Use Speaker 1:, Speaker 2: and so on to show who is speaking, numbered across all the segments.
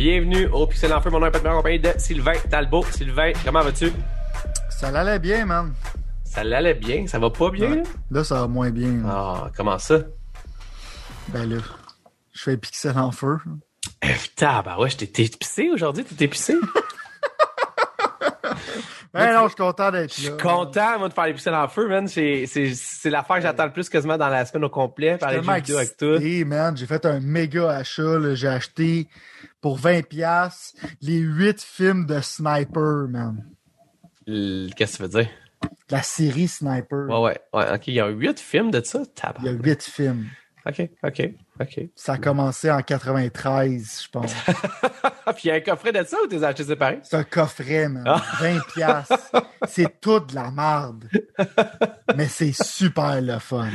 Speaker 1: Bienvenue au Pixel en Feu. Mon nom est Pat en compagnie de Sylvain Talbot. Sylvain, comment vas-tu?
Speaker 2: Ça allait bien, man.
Speaker 1: Ça l'allait bien, ça va pas bien?
Speaker 2: Ouais. Là, ça va moins bien.
Speaker 1: Ah, comment ça?
Speaker 2: Ben là, je fais Pixel en feu.
Speaker 1: Eh, putain, bah ouais, je t'ai épicé aujourd'hui, t'es épicé?
Speaker 2: Ben non, je suis content d'être là.
Speaker 1: Je suis content, moi, de faire les pixels en feu, man. C'est, l'affaire que j'attends le plus quasiment dans la semaine au complet, faire les jeux
Speaker 2: tellement
Speaker 1: vidéo avec tout.
Speaker 2: man. J'ai fait un méga achat. J'ai acheté pour 20$ piastres, les 8 films de Sniper, man.
Speaker 1: Qu'est-ce que tu veux dire?
Speaker 2: La série Sniper.
Speaker 1: Ouais, ouais, ouais, ok, il y a huit films de ça?
Speaker 2: Il y a
Speaker 1: Tabarnak.
Speaker 2: 8 films.
Speaker 1: Ok, ok, ok.
Speaker 2: Ça a commencé en 93, je pense.
Speaker 1: Puis il y a un coffret de ça ou t'es acheté séparé?
Speaker 2: C'est un coffret, man.
Speaker 1: Ah.
Speaker 2: 20 piastres. C'est tout de la merde. Mais c'est super le fun.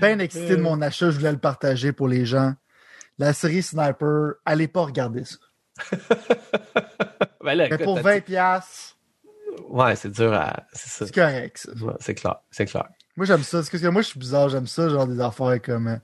Speaker 2: Ben excité de mon achat, je voulais le partager pour les gens. La série Sniper, allez pas regarder ça.
Speaker 1: Ben là,
Speaker 2: Mais pour
Speaker 1: t'as-
Speaker 2: 20 piastres,
Speaker 1: Ouais, c'est dur à. C'est
Speaker 2: correct, ça.
Speaker 1: Ouais, c'est clair, c'est clair.
Speaker 2: Moi, j'aime ça. Parce que moi, je suis bizarre. J'aime ça, genre des affaires comme euh,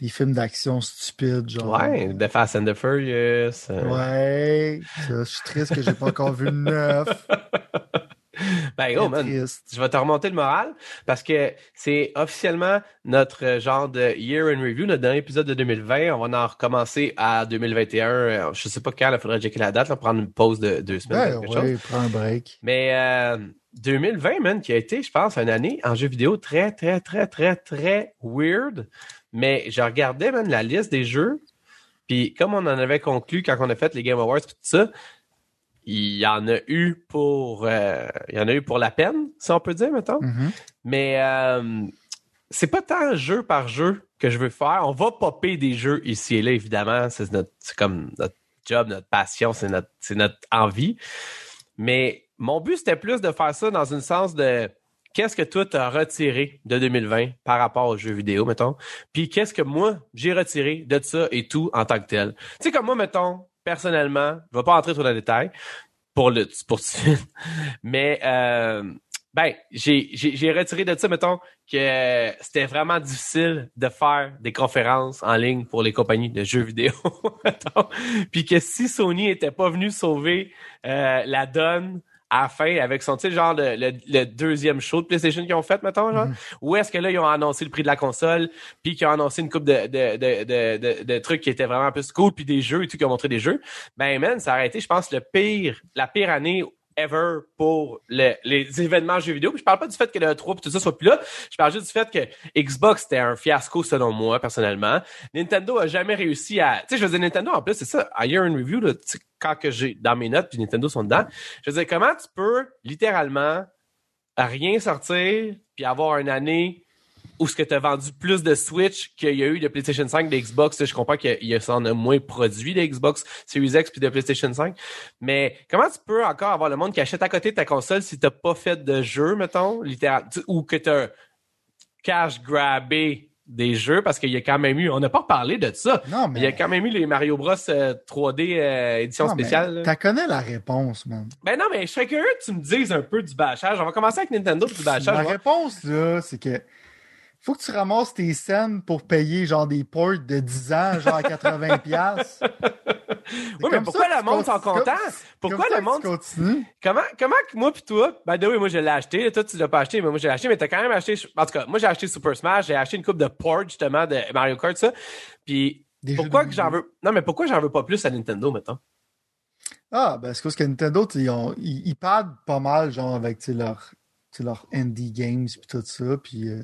Speaker 2: des films d'action stupides, genre.
Speaker 1: Ouais, The Fast and the Furious. euh,
Speaker 2: Ouais. Ça, je suis triste que j'ai pas encore vu le neuf.
Speaker 1: Ben, gros,
Speaker 2: Très
Speaker 1: man, je vais te remonter le moral parce que c'est officiellement notre euh, genre de year in review, notre dernier épisode de 2020. On va en recommencer à 2021. Euh, Je sais pas quand, il faudrait checker la date, là, prendre une pause de deux semaines.
Speaker 2: Ben ouais, prends un break.
Speaker 1: Mais euh, 2020, man, qui a été, je pense, une année en jeu vidéo très, très, très, très, très weird. Mais je regardais, man, la liste des jeux. Puis comme on en avait conclu quand on a fait les Game Awards et tout ça, il y en a eu pour euh, il y en a eu pour la peine, si on peut dire, mettons.
Speaker 2: Mhm.
Speaker 1: Mais euh, c'est pas tant jeu par jeu que je veux faire. On va popper des jeux ici et là, évidemment. C'est comme notre job, notre passion, c'est notre, notre envie. Mais mon but, c'était plus de faire ça dans un sens de qu'est-ce que toi t'as retiré de 2020 par rapport aux jeux vidéo, mettons. Puis qu'est-ce que moi, j'ai retiré de ça et tout en tant que tel. Tu sais, comme moi, mettons, personnellement, je vais pas entrer dans les détails pour le pour. Mais euh, ben, j'ai, retiré de ça, mettons, que c'était vraiment difficile de faire des conférences en ligne pour les compagnies de jeux vidéo. Puis que si Sony était pas venu sauver euh, la donne à la fin avec son, tu sais, genre le, le, le deuxième show de PlayStation qu'ils ont fait, mettons, genre,
Speaker 2: Mhm.
Speaker 1: ou est-ce que là, ils ont annoncé le prix de la console, puis qu'ils ont annoncé une coupe de, de, de, de, de, trucs qui étaient vraiment plus cool, puis des jeux et tout, qui ont montré des jeux, ben, man, ça a été, je pense, le pire, la pire année ever pour le- les événements jeux vidéo. Puis je parle pas du fait que le 3 et tout ça soit plus là. Je parle juste du fait que Xbox c'était un fiasco selon moi personnellement. Nintendo a jamais réussi à, tu sais, je veux Nintendo en plus c'est ça. Year in Review, là, quand que j'ai dans mes notes puis Nintendo sont dedans, je veux dire comment tu peux littéralement rien sortir puis avoir une année où ce que tu as vendu plus de Switch qu'il y a eu de PlayStation 5, de Xbox, je comprends qu'il y en a moins produit de Xbox Series X puis de PlayStation 5. Mais comment tu peux encore avoir le monde qui achète à côté de ta console si t'as pas fait de jeu, mettons, tu- ou que t'as cash grabé des jeux? Parce qu'il y a quand même eu, on n'a pas parlé de ça.
Speaker 2: Non,
Speaker 1: mais. Il y a quand même eu les Mario Bros euh, 3D euh, édition
Speaker 2: Non, mais
Speaker 1: spéciale.
Speaker 2: T'as connais la réponse, man.
Speaker 1: Ben non, mais je serais curieux que tu me dises un peu du bâchage. On va commencer avec Nintendo du bâchage.
Speaker 2: La réponse, là, c'est que faut que tu ramasses tes scènes pour payer genre des ports de 10 ans, genre à 80$. piastres.
Speaker 1: Oui, mais pourquoi le monde sont contents? Pourquoi le monde? Comment, comment que moi pis toi, ben oui, moi je l'ai acheté, toi tu l'as pas acheté, mais moi je l'ai acheté, mais t'as quand même acheté, en tout cas, moi j'ai acheté Super Smash, j'ai acheté une coupe de port justement de Mario Kart, ça. Puis
Speaker 2: Des
Speaker 1: pourquoi
Speaker 2: de
Speaker 1: que j'en veux, non mais pourquoi j'en veux pas plus à Nintendo mettons?
Speaker 2: Ah, ben c'est parce que Nintendo, ils, ont- ils, pas mal, genre, avec tu leur, leur indie games puis tout ça, puis euh,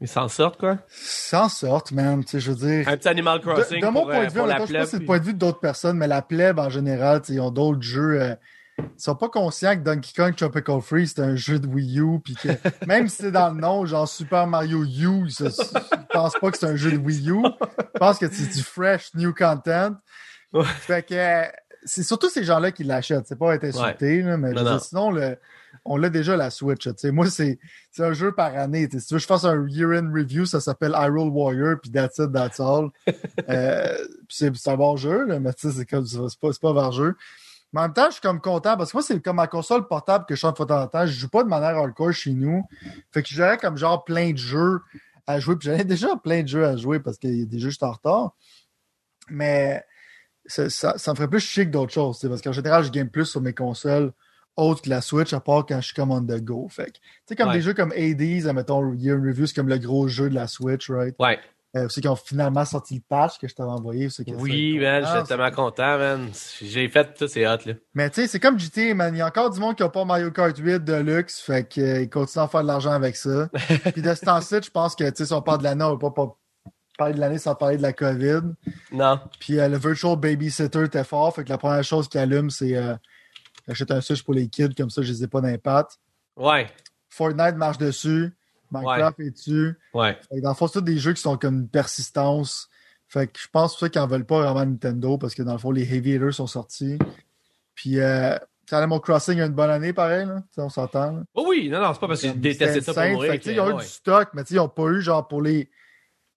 Speaker 1: Ils s'en sortent quoi?
Speaker 2: s'en sortent, man, tu sais, je veux dire...
Speaker 1: Un petit Animal Crossing
Speaker 2: de mon
Speaker 1: pour,
Speaker 2: point de vue,
Speaker 1: la
Speaker 2: je sais pas si c'est le point de vue d'autres personnes, mais la plèbe en général, ils ont d'autres jeux. euh, ils sont pas conscients que Donkey Kong Tropical Freeze, c'est un jeu de Wii U, puis que même si c'est dans le nom, genre Super Mario U, ils, se- ils pensent pas que c'est un jeu de Wii U. Ils pensent que c'est du fresh new content.
Speaker 1: Ouais.
Speaker 2: Fait que euh, c'est surtout ces gens-là qui l'achètent. C'est pas être insulté, là, mais je
Speaker 1: Non,
Speaker 2: veux dire,
Speaker 1: non.
Speaker 2: sinon, le, on l'a déjà la Switch. Moi, c'est un jeu par année. Si tu veux que je fasse un year-end review, ça s'appelle Hyrule Warrior, puis that's it, that's all. Euh, c'est un bon jeu, là, mais c'est comme c'est pas, pas un jeu. Mais en même temps, je suis comme content parce que moi, c'est comme ma console portable que je chante de fois en temps. Je joue pas de manière hardcore chez nous. Fait que j'aurais comme genre plein de jeux à jouer. Puis j'avais déjà plein de jeux à jouer parce qu'il y a des jeux juste en retard. Mais ça, ça, me ferait plus que d'autres choses, parce qu'en général, je game plus sur mes consoles autres que la Switch, à part quand je suis comme on the go. Fait tu sais, comme
Speaker 1: Ouais.
Speaker 2: des jeux comme Hades, mettons, Year Review, c'est comme le gros jeu de la Switch, right?
Speaker 1: Ouais.
Speaker 2: Euh, ceux qui ont finalement sorti le patch que je t'avais envoyé. ceux qui-
Speaker 1: Oui, man, j'étais tellement content, man. J'ai fait tout, c'est hot, là.
Speaker 2: Mais tu sais, c'est comme GTA, man. Il y a encore du monde qui n'a pas Mario Kart 8 de luxe, fait qu'ils continuent à faire de l'argent avec ça. Puis de ce temps-ci, je pense que, tu sais, si on parle de l'année, on va pas, pas parler de l'année sans parler de la COVID.
Speaker 1: Non.
Speaker 2: Puis euh, le Virtual Babysitter était fort, fait que la première chose qui allume, c'est euh, j'achète un Switch pour les kids, comme ça, je les ai pas d'impact.
Speaker 1: Ouais.
Speaker 2: Fortnite marche dessus, Minecraft est dessus.
Speaker 1: Ouais.
Speaker 2: Fait dans le fond, c'est des jeux qui sont comme une persistance. Fait que je pense pour ça qu'ils en veulent pas vraiment Nintendo, parce que dans le fond, les Heavy Hitters sont sortis. Puis, euh, Animal Crossing a une bonne année, pareil, là. On s'entend.
Speaker 1: Oh oui, non, non, c'est pas parce détesté
Speaker 2: c'était
Speaker 1: ça pour mourir.
Speaker 2: Fait que, ils ont eu
Speaker 1: ouais.
Speaker 2: du stock, mais ils n'ont pas eu genre pour les.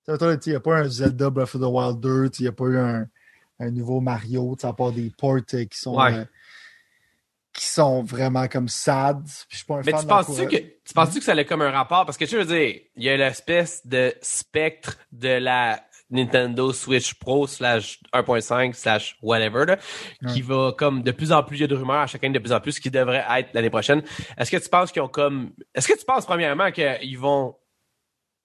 Speaker 2: Il n'y a pas un Zelda Breath of the Wild 2, tu sais, il n'y a pas eu un, un nouveau Mario, à part des ports qui sont.
Speaker 1: Ouais.
Speaker 2: euh, qui sont vraiment comme sad. Je suis pas un
Speaker 1: Mais
Speaker 2: fan
Speaker 1: tu penses-tu que, tu penses-tu que ça a comme un rapport? Parce que tu veux dire, il y a l'espèce de spectre de la Nintendo Switch Pro slash 1.5 slash whatever, là, qui va comme de plus en plus, il y a de rumeurs à chacun de plus en plus, qui devrait être l'année prochaine. Est-ce que tu penses qu'ils ont comme, est-ce que tu penses premièrement qu'ils vont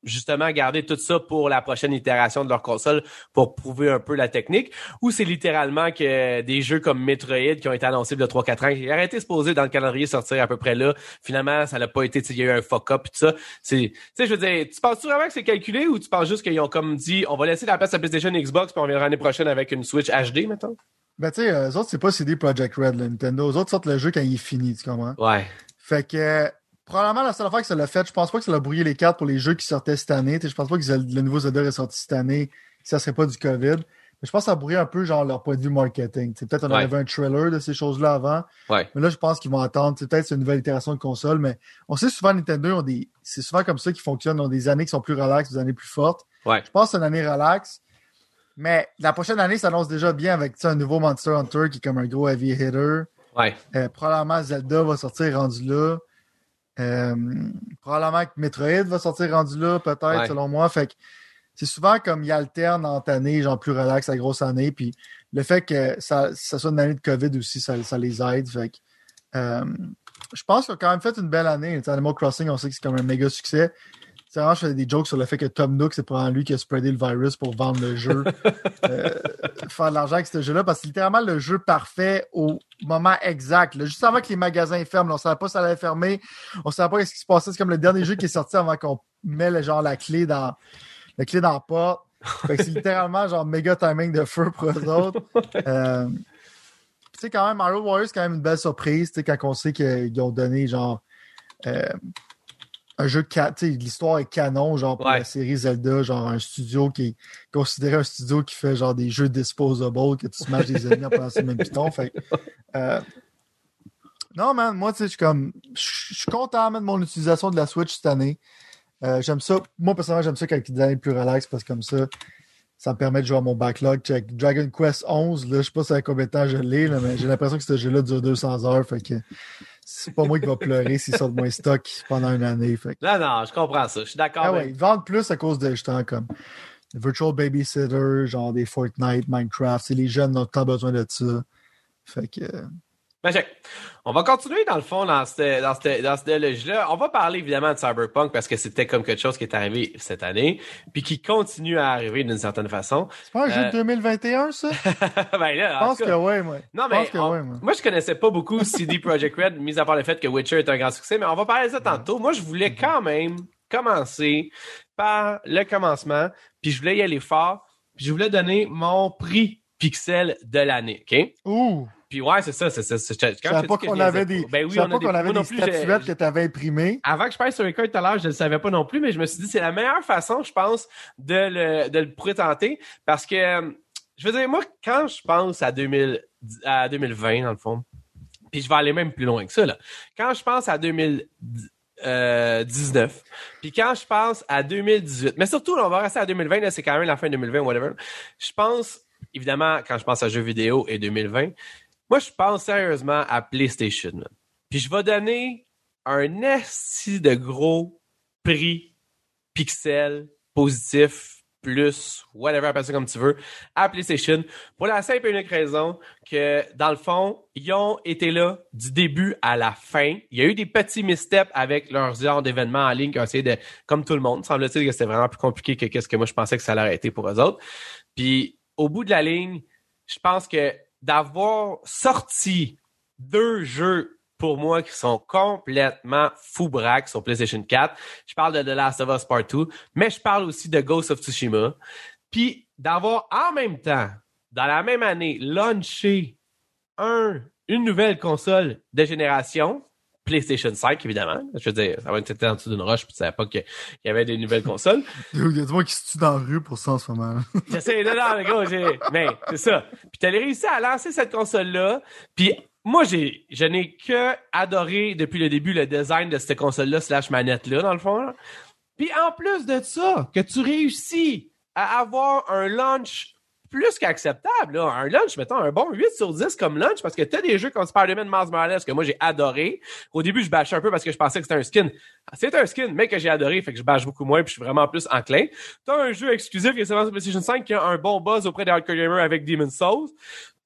Speaker 1: justement garder tout ça pour la prochaine itération de leur console pour prouver un peu la technique ou c'est littéralement que des jeux comme Metroid qui ont été annoncés il y a 3-4 ans qui auraient été supposés dans le calendrier sortir à peu près là finalement ça n'a pas été tu il y a eu un fuck up et tout ça c'est tu sais je veux dire tu penses-tu vraiment que c'est calculé ou tu penses juste qu'ils ont comme dit on va laisser la place à PlayStation et Xbox puis on reviendra l'année prochaine avec une Switch HD maintenant
Speaker 2: Ben, tu sais, eux autres, c'est pas CD Projekt Red, là, Nintendo. Eux autres sortent le jeu quand il est fini, tu comprends?
Speaker 1: ouais
Speaker 2: Fait que, probablement, la seule affaire que ça l'a fait, je pense pas que ça l'a brouillé les cartes pour les jeux qui sortaient cette année. Je pense pas que le nouveau Zelda est sorti cette année, si ça serait pas du COVID. Mais je pense que ça a brouillé un peu, genre, leur point de vue marketing. Peut-être on
Speaker 1: Ouais.
Speaker 2: avait un trailer de ces choses-là avant.
Speaker 1: ouais
Speaker 2: Mais là, je pense qu'ils vont attendre. Peut-être c'est une nouvelle itération de console, mais on sait souvent Nintendo ont des. C'est souvent comme ça qu'ils fonctionnent. Ils ont des années qui sont plus relaxes, des années plus fortes.
Speaker 1: ouais
Speaker 2: Je pense que c'est une année relax. Mais la prochaine année s'annonce déjà bien avec un nouveau Monster Hunter qui est comme un gros heavy hitter.
Speaker 1: ouais
Speaker 2: Euh, probablement Zelda va sortir rendu là. Euh, probablement que Metroid va sortir rendu là, peut-être,
Speaker 1: Ouais.
Speaker 2: selon moi. Fait que c'est souvent comme ils alternent entre années, genre plus relax, la grosse année. Puis le fait que ça, ça soit une année de COVID aussi, ça, ça les aide. Fait que, euh, je pense qu'ils ont quand même fait une belle année. Animal Crossing, on sait que c'est comme un méga succès. Vraiment, je faisais des jokes sur le fait que Tom Nook, c'est probablement lui qui a spreadé le virus pour vendre le jeu, euh, faire de l'argent avec ce jeu-là, parce que c'est littéralement le jeu parfait au moment exact. là. juste avant que les magasins ferment, là, on savait pas si ça allait fermer, on savait pas ce qui se passait. C'est comme le dernier jeu qui est sorti avant qu'on met le, genre la clé dans la clé dans la porte. C'est littéralement genre méga timing de feu pour eux autres. Euh, tu sais, quand même, Mario Warriors, c'est quand même une belle surprise, tu sais, quand on sait qu'ils ont donné genre euh, un jeu, ca- tu sais, l'histoire est canon, genre pour
Speaker 1: Ouais.
Speaker 2: la série Zelda, genre un studio qui est considéré un studio qui fait genre des jeux disposable, que tu smashes des ennemis en prenant sur le même piton. Fait euh, non, man, moi, tu sais, je suis comme, je suis content de mon utilisation de la Switch cette année. Euh, j'aime ça. Moi, personnellement, j'aime ça quand il y a des années plus relax parce que comme ça, ça me permet de jouer à mon backlog. Check. Dragon Quest 11, là, je sais pas si à combien de temps je l'ai, mais j'ai l'impression que ce jeu-là dure 200 heures. Fait que c'est pas moi qui va pleurer s'il sort de moins stock pendant une année. Fait
Speaker 1: non non je comprends ça je suis d'accord
Speaker 2: ah ouais, ils vendent plus à cause de justement comme Virtual Babysitter, genre des Fortnite, Minecraft. Les jeunes ont tant besoin de ça. Fait que. Euh,
Speaker 1: Ben. On va continuer dans le fond dans cette, dans cette, dans cette logique-là. On va parler évidemment de Cyberpunk parce que c'était comme quelque chose qui est arrivé cette année, puis qui continue à arriver d'une certaine façon.
Speaker 2: C'est pas un jeu
Speaker 1: Euh,
Speaker 2: de 2021, ça? Je
Speaker 1: ben là,
Speaker 2: pense que ouais, moi.
Speaker 1: Non,
Speaker 2: Je
Speaker 1: mais
Speaker 2: pense que
Speaker 1: on-
Speaker 2: ouais, moi.
Speaker 1: moi, je connaissais pas beaucoup CD Projekt Red, mis à part le fait que Witcher est un grand succès, mais on va parler de ça tantôt. Moi, je voulais quand même commencer par le commencement, puis je voulais y aller fort, puis je voulais donner mon prix pixel de l'année, OK?
Speaker 2: Ouh!
Speaker 1: Puis ouais, c'est ça, c'est ça. c'est- quand
Speaker 2: Je savais pas qu'on avait des.
Speaker 1: Ben oui, on
Speaker 2: pas qu'on avait des statuettes que tu avais imprimées.
Speaker 1: avant que je passe sur record tout à l'heure, je ne le savais pas non plus, mais je me suis dit c'est la meilleure façon, je pense, de le, de le présenter. Parce que, euh, je veux dire, moi, quand je pense à, 2000, à 2020, dans le fond, puis je vais aller même plus loin que ça, là. Quand je pense à 2019, puis quand je pense à 2018, mais surtout, là, on va rester à 2020, là, c'est quand même la fin 2020, whatever. Je pense, évidemment, quand je pense à jeux vidéo et 2020, moi, je pense sérieusement à PlayStation. Puis je vais donner un esti de gros prix pixel positif plus, whatever, appelle ça comme tu veux, à PlayStation, pour la simple et unique raison que, dans le fond, ils ont été là du début à la fin. Il y a eu des petits missteps avec leurs genre d'événements en ligne qui ont essayé de, comme tout le monde, semble-t-il que c'était vraiment plus compliqué que qu'est-ce que moi je pensais que ça allait été pour eux autres. Puis, au bout de la ligne, je pense que d'avoir sorti deux jeux pour moi qui sont complètement fou braques sur PlayStation 4. Je parle de The Last of Us Part 2, mais je parle aussi de Ghost of Tsushima. Puis d'avoir en même temps, dans la même année, launché un, une nouvelle console de génération, PlayStation 5, évidemment. Je veux dire, ça va être en dessous d'une roche, puis tu savais pas qu'il y avait des nouvelles consoles.
Speaker 2: Il y a des gens qui se tuent dans la rue pour ça en ce moment.
Speaker 1: J'essaie de là, gros, j'ai. Mais c'est ça. Puis t'as réussi à lancer cette console-là, puis moi, j'ai, je n'ai que adoré depuis le début le design de cette console-là slash manette-là, dans le fond. Puis en plus de ça, que tu réussis à avoir un launch plus qu'acceptable. Un lunch, mettons, un bon 8 sur 10 comme lunch, parce que t'as des jeux comme Spider-Man Miles Morales que moi j'ai adoré. Au début, je bâchais un peu parce que je pensais que c'était un skin. C'est un skin, mais que j'ai adoré, fait que je bâche beaucoup moins, puis je suis vraiment plus enclin. T'as un jeu exclusif qui est sur PlayStation 5 qui a un bon buzz auprès des hardcore gamers avec Demon's Souls.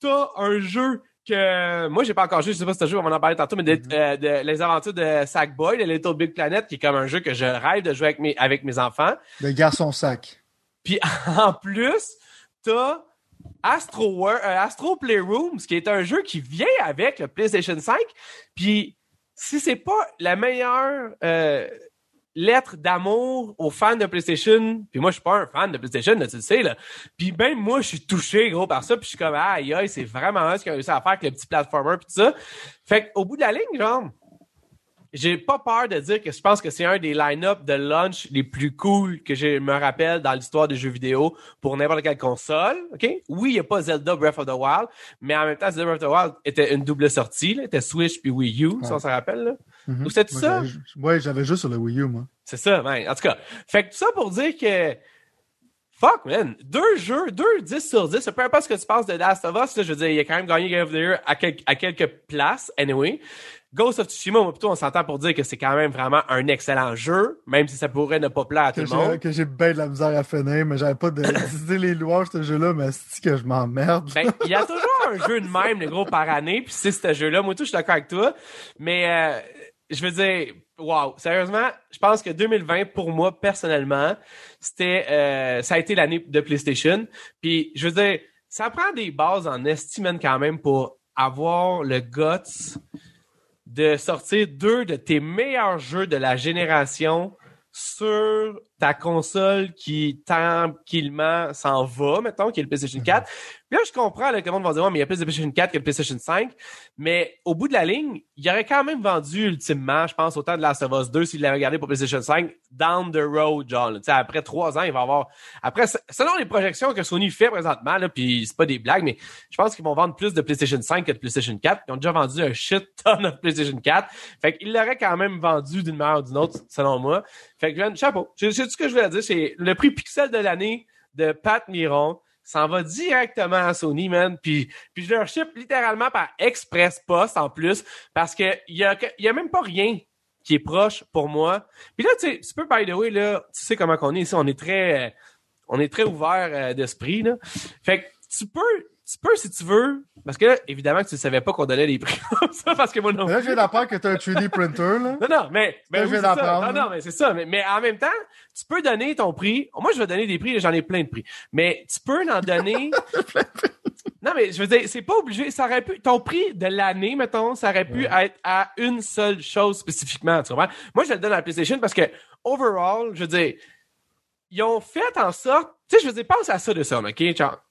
Speaker 1: T'as un jeu que moi j'ai pas encore joué, je sais pas si t'as joué, on va en parler tantôt, mais de, mm-hmm. euh, les aventures de Sackboy, de Little Big Planet, qui est comme un jeu que je rêve de jouer avec mes, avec mes enfants.
Speaker 2: Le garçon sac.
Speaker 1: Puis en plus, t'as Astro, euh, Astro Playrooms, qui est un jeu qui vient avec le PlayStation 5. Puis si c'est pas la meilleure euh, lettre d'amour aux fans de PlayStation. Puis moi, je suis pas un fan de PlayStation, tu le sais, là. Puis même moi, je suis touché, gros, par ça. Puis je suis comme, aïe, aïe, c'est vraiment ce qu'ils ont réussi à faire avec le petit platformer, puis tout ça. Fait qu'au bout de la ligne, genre, j'ai pas peur de dire que je pense que c'est un des line-up de launch les plus cool que je me rappelle dans l'histoire des jeux vidéo pour n'importe quelle console. OK? Oui, il n'y a pas Zelda Breath of the Wild, mais en même temps, Zelda Breath of the Wild était une double sortie. Là. Était Switch puis Wii U, si on se rappelle. Là. Mm-hmm. Ou c'était ça?
Speaker 2: Oui, j'avais juste sur le Wii U, moi.
Speaker 1: C'est ça, man. En tout cas, fait que tout ça pour dire que Fuck, man. Deux jeux, deux 10 sur 10. Peu importe ce que tu penses de Last of Us, là, je veux dire, il a quand même gagné Game of the Year à, à quelques places, anyway. Ghost of Tsushima, plutôt, on s'entend pour dire que c'est quand même vraiment un excellent jeu, même si ça pourrait ne pas plaire à tout le monde.
Speaker 2: Que j'ai bien de la misère à finir, mais j'avais pas de décider les louanges ce jeu-là, mais c'est que je m'emmerde?
Speaker 1: Ben, il y a toujours un jeu de même, le gros, par année, puis c'est ce jeu-là. Moi, tout, je suis d'accord avec toi. Mais, euh, je veux dire, wow, sérieusement, je pense que 2020, pour moi, personnellement, c'était, euh, ça a été l'année de PlayStation. Puis, je veux dire, ça prend des bases en estime quand même pour avoir le guts de sortir deux de tes meilleurs jeux de la génération sur ta console qui tranquillement s'en va, mettons, qui est le PlayStation 4. Puis là, je comprends là, que le monde va dire, ouais, mais il y a plus de PlayStation 4 que le PlayStation 5. Mais au bout de la ligne, il aurait quand même vendu ultimement, je pense, autant de Last of Us 2 s'il l'avait gardé pour PlayStation 5 down the road, genre. sais, après trois ans, il va avoir. Après, selon les projections que Sony fait présentement, là, puis c'est pas des blagues, mais je pense qu'ils vont vendre plus de PlayStation 5 que de PlayStation 4. Ils ont déjà vendu un shit ton de PlayStation 4. Fait qu'il l'aurait quand même vendu d'une manière ou d'une autre, selon moi. Fait que, chapeau. C'est ce que je voulais dire. C'est le prix Pixel de l'année de Pat Miron ça en va directement à Sony, man. Puis, puis je leur ship littéralement par Express Post en plus, parce que il y a, y a même pas rien qui est proche pour moi. Puis là, tu sais, tu peux, by the way, là, tu sais comment on est ici, on est très, on est très ouvert euh, d'esprit, là. Fait que tu peux, tu peux, si tu veux, parce que là, évidemment que tu ne savais pas qu'on donnait des prix comme ça, parce que moi non.
Speaker 2: Là, je viens d'apprendre que tu as un 3D printer, là.
Speaker 1: Non, non, mais, mais oui. Non, non, mais c'est ça. Mais, mais, en même temps, tu peux donner ton prix. Moi, je vais donner des prix, j'en ai plein de prix. Mais tu peux en donner. non, mais je veux dire, c'est pas obligé. Ça aurait pu, ton prix de l'année, mettons, ça aurait pu être à une seule chose spécifiquement, tu comprends? Moi, je le donne à la PlayStation parce que, overall, je veux dire, ils ont fait en sorte, tu sais, je veux dire, pense à ça de ça, OK?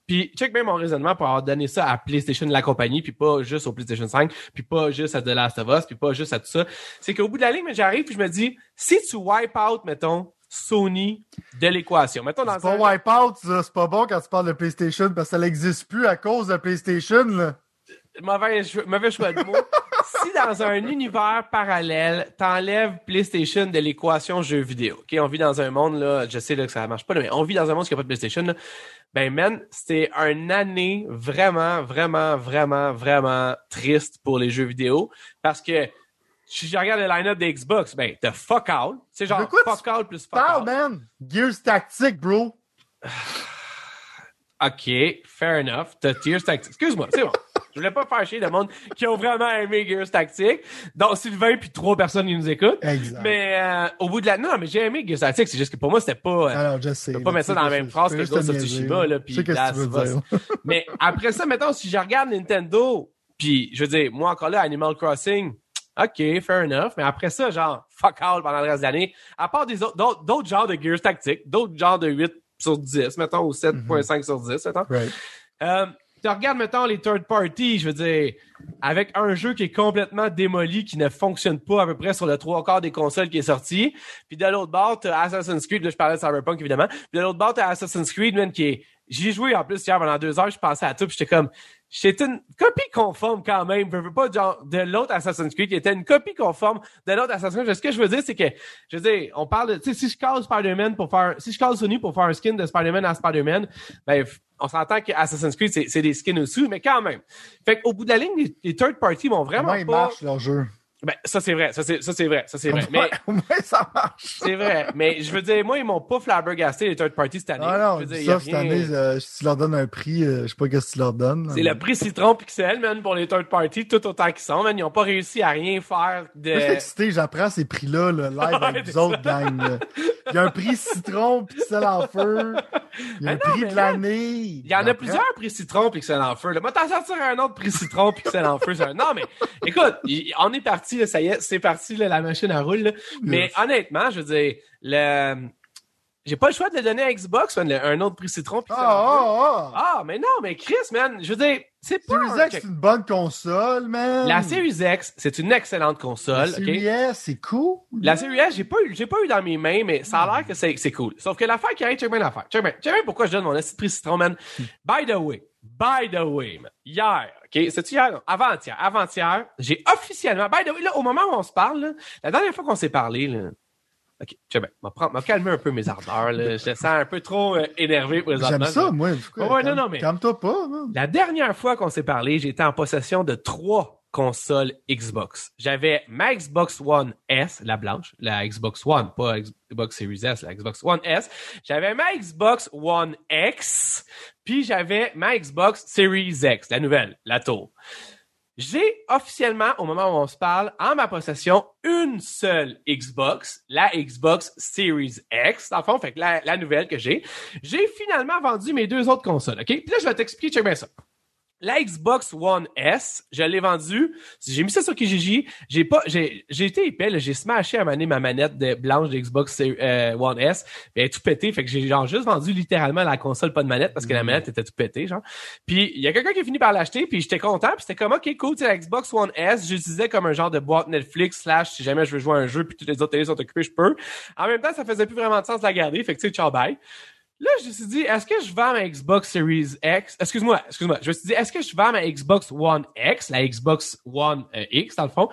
Speaker 1: Puis check bien mon raisonnement pour avoir donné ça à PlayStation la compagnie, puis pas juste au PlayStation 5, puis pas juste à The Last of Us, puis pas juste à tout ça. C'est qu'au bout de la ligne, j'arrive puis je me dis, si tu wipe out, mettons, Sony de l'équation. Mettons dans
Speaker 2: C'est pas wipe out, c'est pas bon quand tu parles de PlayStation parce que ça n'existe plus à cause de PlayStation, là.
Speaker 1: Mauvais, mauvais choix de mots. si dans un univers parallèle, t'enlèves PlayStation de l'équation jeu vidéo, ok, on vit dans un monde là, je sais là, que ça marche pas, mais on vit dans un monde qui a pas de PlayStation. Là, ben man, c'était une année vraiment, vraiment, vraiment, vraiment triste pour les jeux vidéo parce que si je regarde le line-up des Xbox, ben, t'as fuck out. C'est genre fuck out plus fuck
Speaker 2: out. man? Gears Tactic, bro.
Speaker 1: OK, fair enough. T'as Gears Tactics. Excuse-moi, c'est bon. Je voulais pas faire chier le monde qui ont vraiment aimé Gears Tactics. Donc, Sylvain puis trois personnes qui nous écoutent.
Speaker 2: Exact.
Speaker 1: Mais euh, au bout de la... Non, mais j'ai aimé Gears Tactics. C'est juste que pour moi, c'était pas... euh,
Speaker 2: Alors, je sais.
Speaker 1: peux pas mettre ça dans la même phrase que Ghost of Tsushima, là, puis. Mais après ça, mettons, si je regarde Nintendo, puis je veux dire, moi encore là, Animal Crossing, OK, fair enough. Mais après ça, genre, fuck all pendant le reste de l'année. À part des autres, d'autres, genres de Gears Tactics, d'autres genres de 8 sur 10, mettons, ou 7.5 sur 10, mettons.
Speaker 2: Right.
Speaker 1: Euh, tu regardes, mettons, les third party, je veux dire, avec un jeu qui est complètement démoli, qui ne fonctionne pas à peu près sur le trois quarts des consoles qui est sorti. Puis de l'autre bord, t'as Assassin's Creed, là, je parlais de Cyberpunk, évidemment. Puis de l'autre bord, t'as Assassin's Creed, man, qui est... J'y ai joué en plus hier pendant deux heures, je pensais à tout, puis j'étais comme... J'étais une copie conforme quand même, je veux pas genre de l'autre Assassin's Creed, qui était une copie conforme de l'autre Assassin's Creed. Ce que je veux dire, c'est que, je veux dire, on parle de, tu sais, si je call Spider-Man pour faire, si je call Sony pour faire un skin de Spider-Man à Spider-Man, ben, on s'entend que Assassin's Creed, c'est, c'est des skins aussi, mais quand même. Fait qu'au bout de la ligne, les, les third party vont vraiment
Speaker 2: Comment ils
Speaker 1: pas,
Speaker 2: marchent leur jeu?
Speaker 1: Ben, ça c'est vrai, ça c'est, vrai, ça c'est vrai. Mais,
Speaker 2: Au moins, ça marche.
Speaker 1: c'est vrai. Mais je veux dire, moi, ils m'ont pas flabbergasté les third party cette année.
Speaker 2: Ah non,
Speaker 1: je veux dire,
Speaker 2: ça, cette
Speaker 1: rien-
Speaker 2: année, euh, si tu leur donnes un prix, euh, je sais pas qu'est-ce que tu leur donnes.
Speaker 1: C'est le prix citron pixel, man, pour les third party, tout autant qu'ils sont, man. Ils ont pas réussi à rien faire de.
Speaker 2: Moi, je suis excité, j'apprends ces prix-là, là, live avec vous autres. Il y a un prix citron, pixel en feu. Il y a un prix de l'année.
Speaker 1: Il y en a plusieurs prix citron pixel en feu. Là. Moi, t'en sortir un autre prix citron pixel en feu. Non, mais écoute, on est parti, là, ça y est, c'est parti, là, la machine à roule. là. Mais honnêtement, je veux dire, le... j'ai pas le choix de le donner à Xbox, man, le- un autre prix citron.
Speaker 2: Ah, ah, ah.
Speaker 1: Ah, mais non, mais Chris, man, je veux dire, c'est pas.
Speaker 2: Series
Speaker 1: un-
Speaker 2: X, c'est une bonne console, man.
Speaker 1: La Series X, c'est une excellente console,
Speaker 2: La? Series S, c'est cool.
Speaker 1: La Series S, j'ai pas eu, j'ai pas eu dans mes mains, mais ça a l'air que c'est, c'est cool. Sauf que l'affaire qui arrive, check bien l'affaire. Check bien, check bien pourquoi je donne mon esprit citron, man. By the way, by the way, man. Hier, ok, c'est hier, non, avant-hier, avant-hier, j'ai officiellement, by the way, là, au moment où on se parle, là, la dernière fois qu'on s'est parlé, là, ok, bien, m'a prendre, m'a calmer un peu mes ardeurs, là. Je le sens un peu trop euh, énervé présentement.
Speaker 2: J'aime ça, moi.
Speaker 1: Ouais, ouais, non, non, mais-
Speaker 2: Calme-toi pas, man.
Speaker 1: La dernière fois qu'on s'est parlé, j'étais en possession de trois consoles Xbox. J'avais ma Xbox One S, la blanche, la Xbox One, pas Xbox Series S, la Xbox One S. J'avais ma Xbox One X, puis j'avais ma Xbox Series X, la nouvelle, la tour. J'ai officiellement, au moment où on se parle, en ma possession, une seule Xbox, la Xbox Series X, dans le fait que la, la nouvelle que j'ai. J'ai finalement vendu mes deux autres consoles, OK? Puis là, je vais t'expliquer, check bien ça. La Xbox One S, je l'ai vendue. J'ai mis ça sur Kijiji. J'ai pas, j'ai, j'ai été épais. J'ai smashé à maner ma manette de, blanche de Xbox euh, One S. Est tout pété. Fait que j'ai genre juste vendu littéralement la console pas de manette parce que la manette était tout pétée, genre. Puis il y a quelqu'un qui a fini par l'acheter. Puis j'étais content. Puis c'était comme, OK, cool. La Xbox One S, j'utilisais comme un genre de boîte Netflix slash si jamais je veux jouer à un jeu puis toutes les autres télés sont occupées, je peux. En même temps, ça faisait plus vraiment de sens de la garder. Fait que tu sais, ciao, bye. Là, je me suis dit, est-ce que je vends ma Xbox Series X? Excuse-moi, excuse-moi. Je me suis dit, est-ce que je vends ma Xbox One X, la Xbox One euh, X, dans le fond?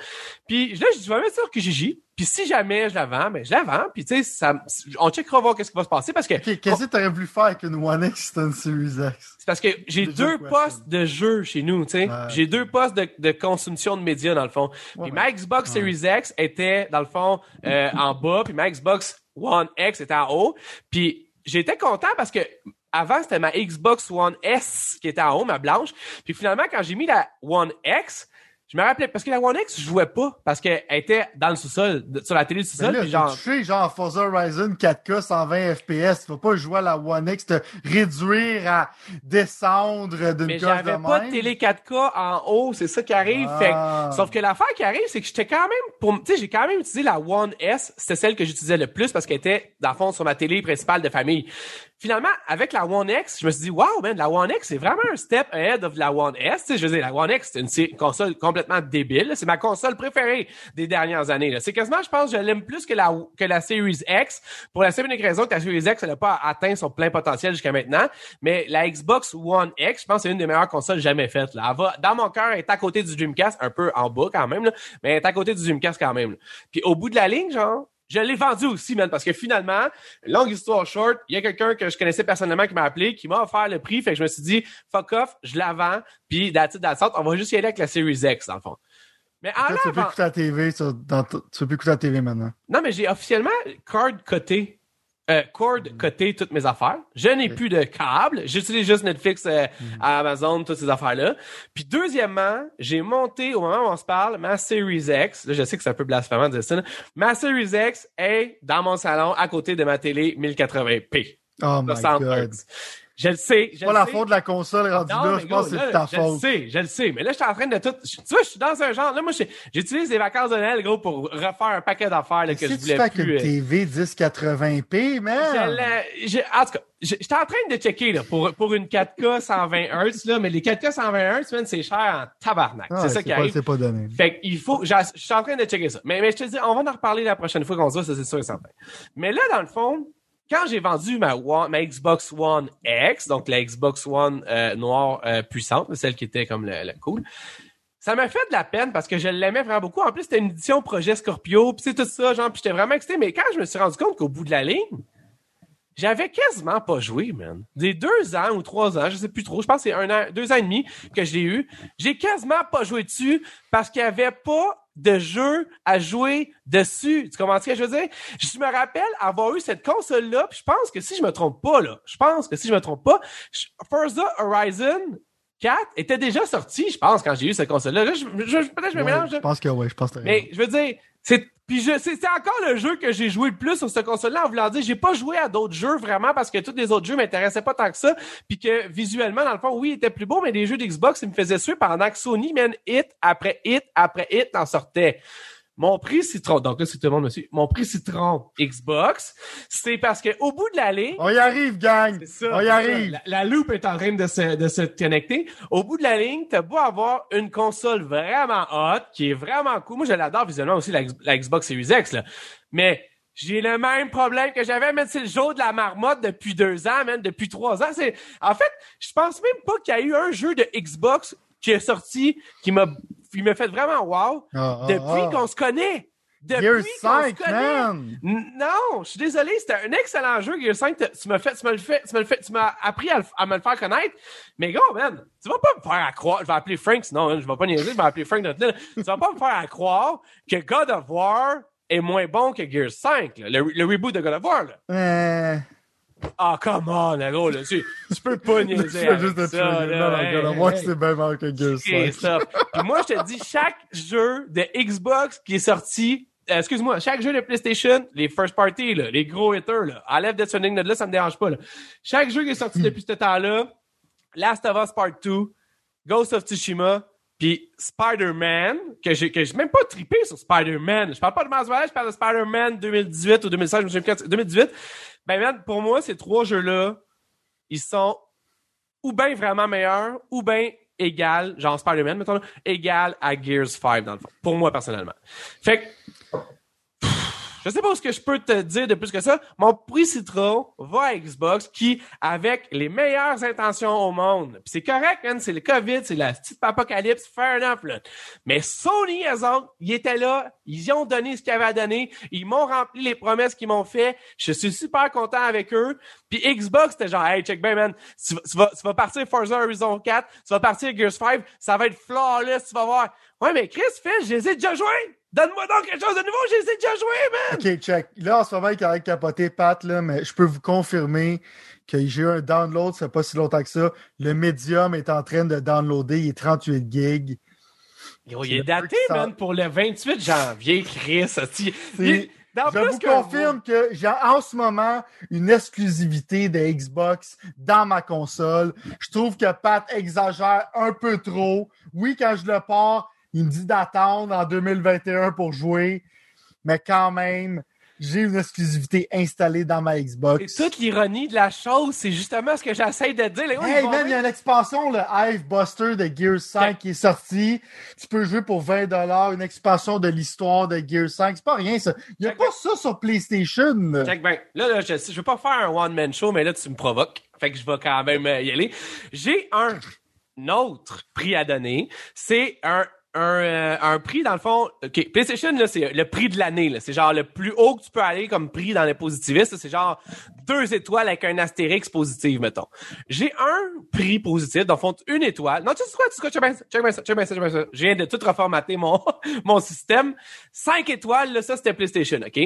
Speaker 1: Puis là, je dis, je vais mettre ça sur Kijiji. Puis si jamais je la vends, ben je la vends. Puis tu sais, ça, on checkera voir qu'est-ce qui va se passer parce que
Speaker 2: qu'est-ce que t'aurais voulu faire avec une One X t'as une Series X?
Speaker 1: c'est parce que j'ai deux
Speaker 2: question.
Speaker 1: postes de jeu chez nous, tu sais.
Speaker 2: Ouais.
Speaker 1: J'ai deux postes de, de consommation de médias, dans le fond. Puis
Speaker 2: ouais.
Speaker 1: ma Xbox. Series X était, dans le fond, euh, en bas, puis ma Xbox One X était en haut. Puis j'étais content parce que avant, c'était ma Xbox One S qui était en haut, ma blanche. Puis finalement, quand j'ai mis la One X, je me rappelais, parce que la One X, je jouais pas, parce qu'elle était dans le sous-sol, de- sur la télé du sous-sol,
Speaker 2: genre...
Speaker 1: genre...
Speaker 2: touché genre Forza Horizon 4K 120 FPS. Tu vas pas jouer à la One X, te réduire à descendre d'une
Speaker 1: Mais
Speaker 2: de
Speaker 1: j'avais
Speaker 2: même.
Speaker 1: pas de télé 4K en haut, c'est ça qui arrive. Fait que-
Speaker 2: Ah.
Speaker 1: sauf que l'affaire qui arrive, c'est que j'étais quand même, pour, tu sais, j'ai quand même utilisé la One S, c'était celle que j'utilisais le plus parce qu'elle était, dans le fond, sur ma télé principale de famille. Finalement, avec la One X, je me suis dit, wow, man, la One X, c'est vraiment un step ahead of la One S. Tu sais, je veux dire, la One X, c'est une console complètement débile. C'est ma console préférée des dernières années. C'est quasiment, je pense, je l'aime plus que la, que la Series X. Pour la simple raison que la Series X, elle n'a pas atteint son plein potentiel jusqu'à maintenant. Mais la Xbox One X, je pense, c'est une des meilleures consoles jamais faites. Là. Elle va, dans mon cœur, elle est à côté du Dreamcast, un peu en bas quand même, là, mais elle est à côté du Dreamcast quand même. Puis au bout de la ligne, genre, je l'ai vendu aussi, man, parce que finalement, longue histoire short, il y a quelqu'un que je connaissais personnellement qui m'a appelé, qui m'a offert le prix, fait que je me suis dit, fuck off, je la vends, puis that's it, on va juste y aller avec la Series X, dans le fond. Mais en
Speaker 2: tu peux écouter la TV, sur- dans t- tu peux plus écouter la TV maintenant.
Speaker 1: non, mais j'ai officiellement card coté euh, cord coté toutes mes affaires. Je n'ai plus de câble. J'utilise juste Netflix, euh, Amazon, toutes ces affaires-là. Puis deuxièmement, j'ai monté, au moment où on se parle, ma Series X. Là, je sais que c'est un peu blasphémant de dire ça. là. Ma Series X est dans mon salon à côté de ma télé 1080p.
Speaker 2: Oh my
Speaker 1: 60
Speaker 2: god.
Speaker 1: Je le sais. Je
Speaker 2: Pas la faute de la console rendue
Speaker 1: Non,
Speaker 2: là, je pense que c'est ta
Speaker 1: je
Speaker 2: faute.
Speaker 1: le sais, je le sais. Mais là, je suis en train de tout. je- Tu vois, je suis dans un genre. Là, moi, je- j'utilise les vacances de Noël, gros, pour refaire un paquet d'affaires que je
Speaker 2: tu
Speaker 1: voulais
Speaker 2: fais avec
Speaker 1: plus.
Speaker 2: une TV 1080p,
Speaker 1: je
Speaker 2: man!
Speaker 1: je- en tout cas, je- j'étais en train de checker là, pour, pour une 4K 120 Hz, là, mais les 4K 120 Hz, c'est cher en tabarnak.
Speaker 2: Ah,
Speaker 1: c'est ça qui
Speaker 2: pas,
Speaker 1: arrive.
Speaker 2: c'est pas donné.
Speaker 1: Fait qu'il faut, je suis en train de checker ça. Mais, mais je te dis, on va en reparler la prochaine fois qu'on se voit, ça c'est sûr et certain. Mais là, dans le fond, quand j'ai vendu ma, One- ma Xbox One X, donc la Xbox One euh, noire euh, puissante, celle qui était comme le cool, ça m'a fait de la peine parce que je l'aimais vraiment beaucoup. En plus, c'était une édition projet Scorpio, puis c'est tout ça, genre, puis j'étais vraiment excité. Mais quand je me suis rendu compte qu'au bout de la ligne, j'avais quasiment pas joué, man. Des deux ans ou trois ans, je sais plus trop. Je pense que c'est un an, deux ans et demi que je l'ai eu. J'ai quasiment pas joué dessus parce qu'il y avait pas de jeu à jouer dessus. Tu comprends ce que je veux dire? Je me rappelle avoir eu cette console-là, puis je pense que si je me trompe pas, là, je pense que si je me trompe pas, je- Forza Horizon 4 était déjà sorti, je pense, quand j'ai eu cette console-là. Là, je, je- peut-être je me
Speaker 2: Ouais,
Speaker 1: mélange.
Speaker 2: je pense que oui, je pense que
Speaker 1: Mais je veux dire, c'est je c'est encore le jeu que j'ai joué le plus sur cette console-là en voulant dire j'ai pas joué à d'autres jeux vraiment parce que tous les autres jeux m'intéressaient pas tant que ça puis que visuellement dans le fond oui, ils étaient plus beaux mais les jeux d'Xbox ils me faisaient suer pendant que Sony man hit après hit après hit en sortait. Mon prix citron, donc là c'est tout le monde monsieur. Mon prix citron Xbox, c'est parce que au bout de la ligne,
Speaker 2: On y arrive, gang!
Speaker 1: c'est ça.
Speaker 2: On y
Speaker 1: ça.
Speaker 2: arrive!
Speaker 1: La, la loupe est en train de se, de se connecter. Au bout de la ligne, t'as beau avoir une console vraiment hot, qui est vraiment cool. Moi, je l'adore visuellement aussi, la, la Xbox Series X, là. Mais j'ai le même problème que j'avais, mais c'est le jour de la marmotte depuis deux ans, même depuis trois ans. C'est, en fait, je pense même pas qu'il y a eu un jeu de Xbox qui est sorti, qui m'a, qui m'a fait vraiment wow,
Speaker 2: Ah, ah,
Speaker 1: depuis
Speaker 2: ah.
Speaker 1: qu'on se connaît. Depuis qu'on
Speaker 2: 5,
Speaker 1: se connaît.
Speaker 2: man!
Speaker 1: Non, je suis désolé, c'était un excellent jeu, Gear 5. t'as- Tu m'as fait, tu m'as le fait, tu m'as le fait, tu m'as appris à, me le faire connaître. Mais gros, man, tu vas pas me faire à croire, je vais appeler Frank, sinon, hein, je vais pas niaiser, je vais appeler Frank Tu vas pas me faire à croire que God of War est moins bon que Gear 5, là, le, le reboot de God of War, là.
Speaker 2: Euh,
Speaker 1: Ah, come on, gros, là, tu, tu peux pas niaiser
Speaker 2: fais juste
Speaker 1: ça, là,
Speaker 2: Non,
Speaker 1: hey, hey, hey.
Speaker 2: c'est bien meilleur que Gears
Speaker 1: Et
Speaker 2: 5.
Speaker 1: ça. Puis moi, je te dis, chaque jeu de Xbox qui est sorti, euh, excuse-moi, chaque jeu de PlayStation, les first party, là, les gros hitters, là, enlève de là, ça me dérange pas. Là. Chaque jeu qui est sorti depuis ce temps-là, Last of Us Part 2, Ghost of Tsushima, puis Spider-Man, que j'ai que j'ai même pas trippé sur Spider-Man. Je parle pas de Miles je parle de Spider-Man 2018 ou 2016, je me souviens plus quand- 2018. Ben man, pour moi, ces trois jeux-là, ils sont ou bien vraiment meilleurs, ou bien égal, genre Spider-Man, mettons, là, égal à Gears 5, dans le fond. Pour moi, personnellement. Fait que, je sais pas ce que je peux te dire de plus que ça. Mon prix citron va à Xbox qui, avec les meilleures intentions au monde, c'est correct, man, c'est le COVID, c'est la petite apocalypse, fair enough, là. Mais Sony, eux autres, ils étaient là, ils ont donné ce qu'ils avaient à donner, ils m'ont rempli les promesses qu'ils m'ont fait, je suis super content avec eux. Puis Xbox, c'était genre, hey, check ben, man, tu, vas- tu vas, tu vas partir Forza Horizon 4, tu vas partir Gears 5, ça va être flawless, tu vas voir. Ouais, mais Chris, Phil, je les ai déjà! Donne-moi donc quelque chose de nouveau, je les ai déjà joués, man!
Speaker 2: Ok, check. Là, en ce moment, il est de capoter, Pat, là, mais je peux vous confirmer que j'ai eu un download, ça fait pas si longtemps que ça. Le Medium est en train de downloader, il est 38 gigs.
Speaker 1: Yo, il est daté, man, pour le 28 janvier, Chris. Il- dans
Speaker 2: Je vous confirme que j'ai en ce moment une exclusivité de Xbox dans ma console. Je trouve que Pat exagère un peu trop. Oui, quand je le pars, il me dit d'attendre en 2021 pour jouer, mais quand même, j'ai une exclusivité installée dans ma
Speaker 1: Et
Speaker 2: Xbox.
Speaker 1: toute l'ironie de la chose, c'est justement ce que j'essaie de dire.
Speaker 2: Hey man, il y a une expansion, le Hive Buster de Gears 5 qui est sorti. Tu peux jouer pour 20$, une expansion de l'histoire de Gears 5. C'est pas rien, ça. Il y a
Speaker 1: Check
Speaker 2: pas ça sur PlayStation.
Speaker 1: Check ben. Là, là, je, je veux pas faire un one-man show, mais là, tu me provoques. Fait que je vais quand même euh, y aller. J'ai un autre prix à donner. C'est un, un, euh, un prix, dans le fond. OK, PlayStation, là, c'est le prix de l'année. là. C'est genre le plus haut que tu peux aller comme prix dans les positivistes. C'est genre deux étoiles avec un astérix positif, mettons. J'ai un prix positif, dans le fond, une étoile. Non, tu sais quoi, tu sais quoi, check bien ça, check bien ça, check bien ça, check bien ça. Je viens de tout reformater mon, mon système. Cinq étoiles, là, ça, c'était PlayStation, OK?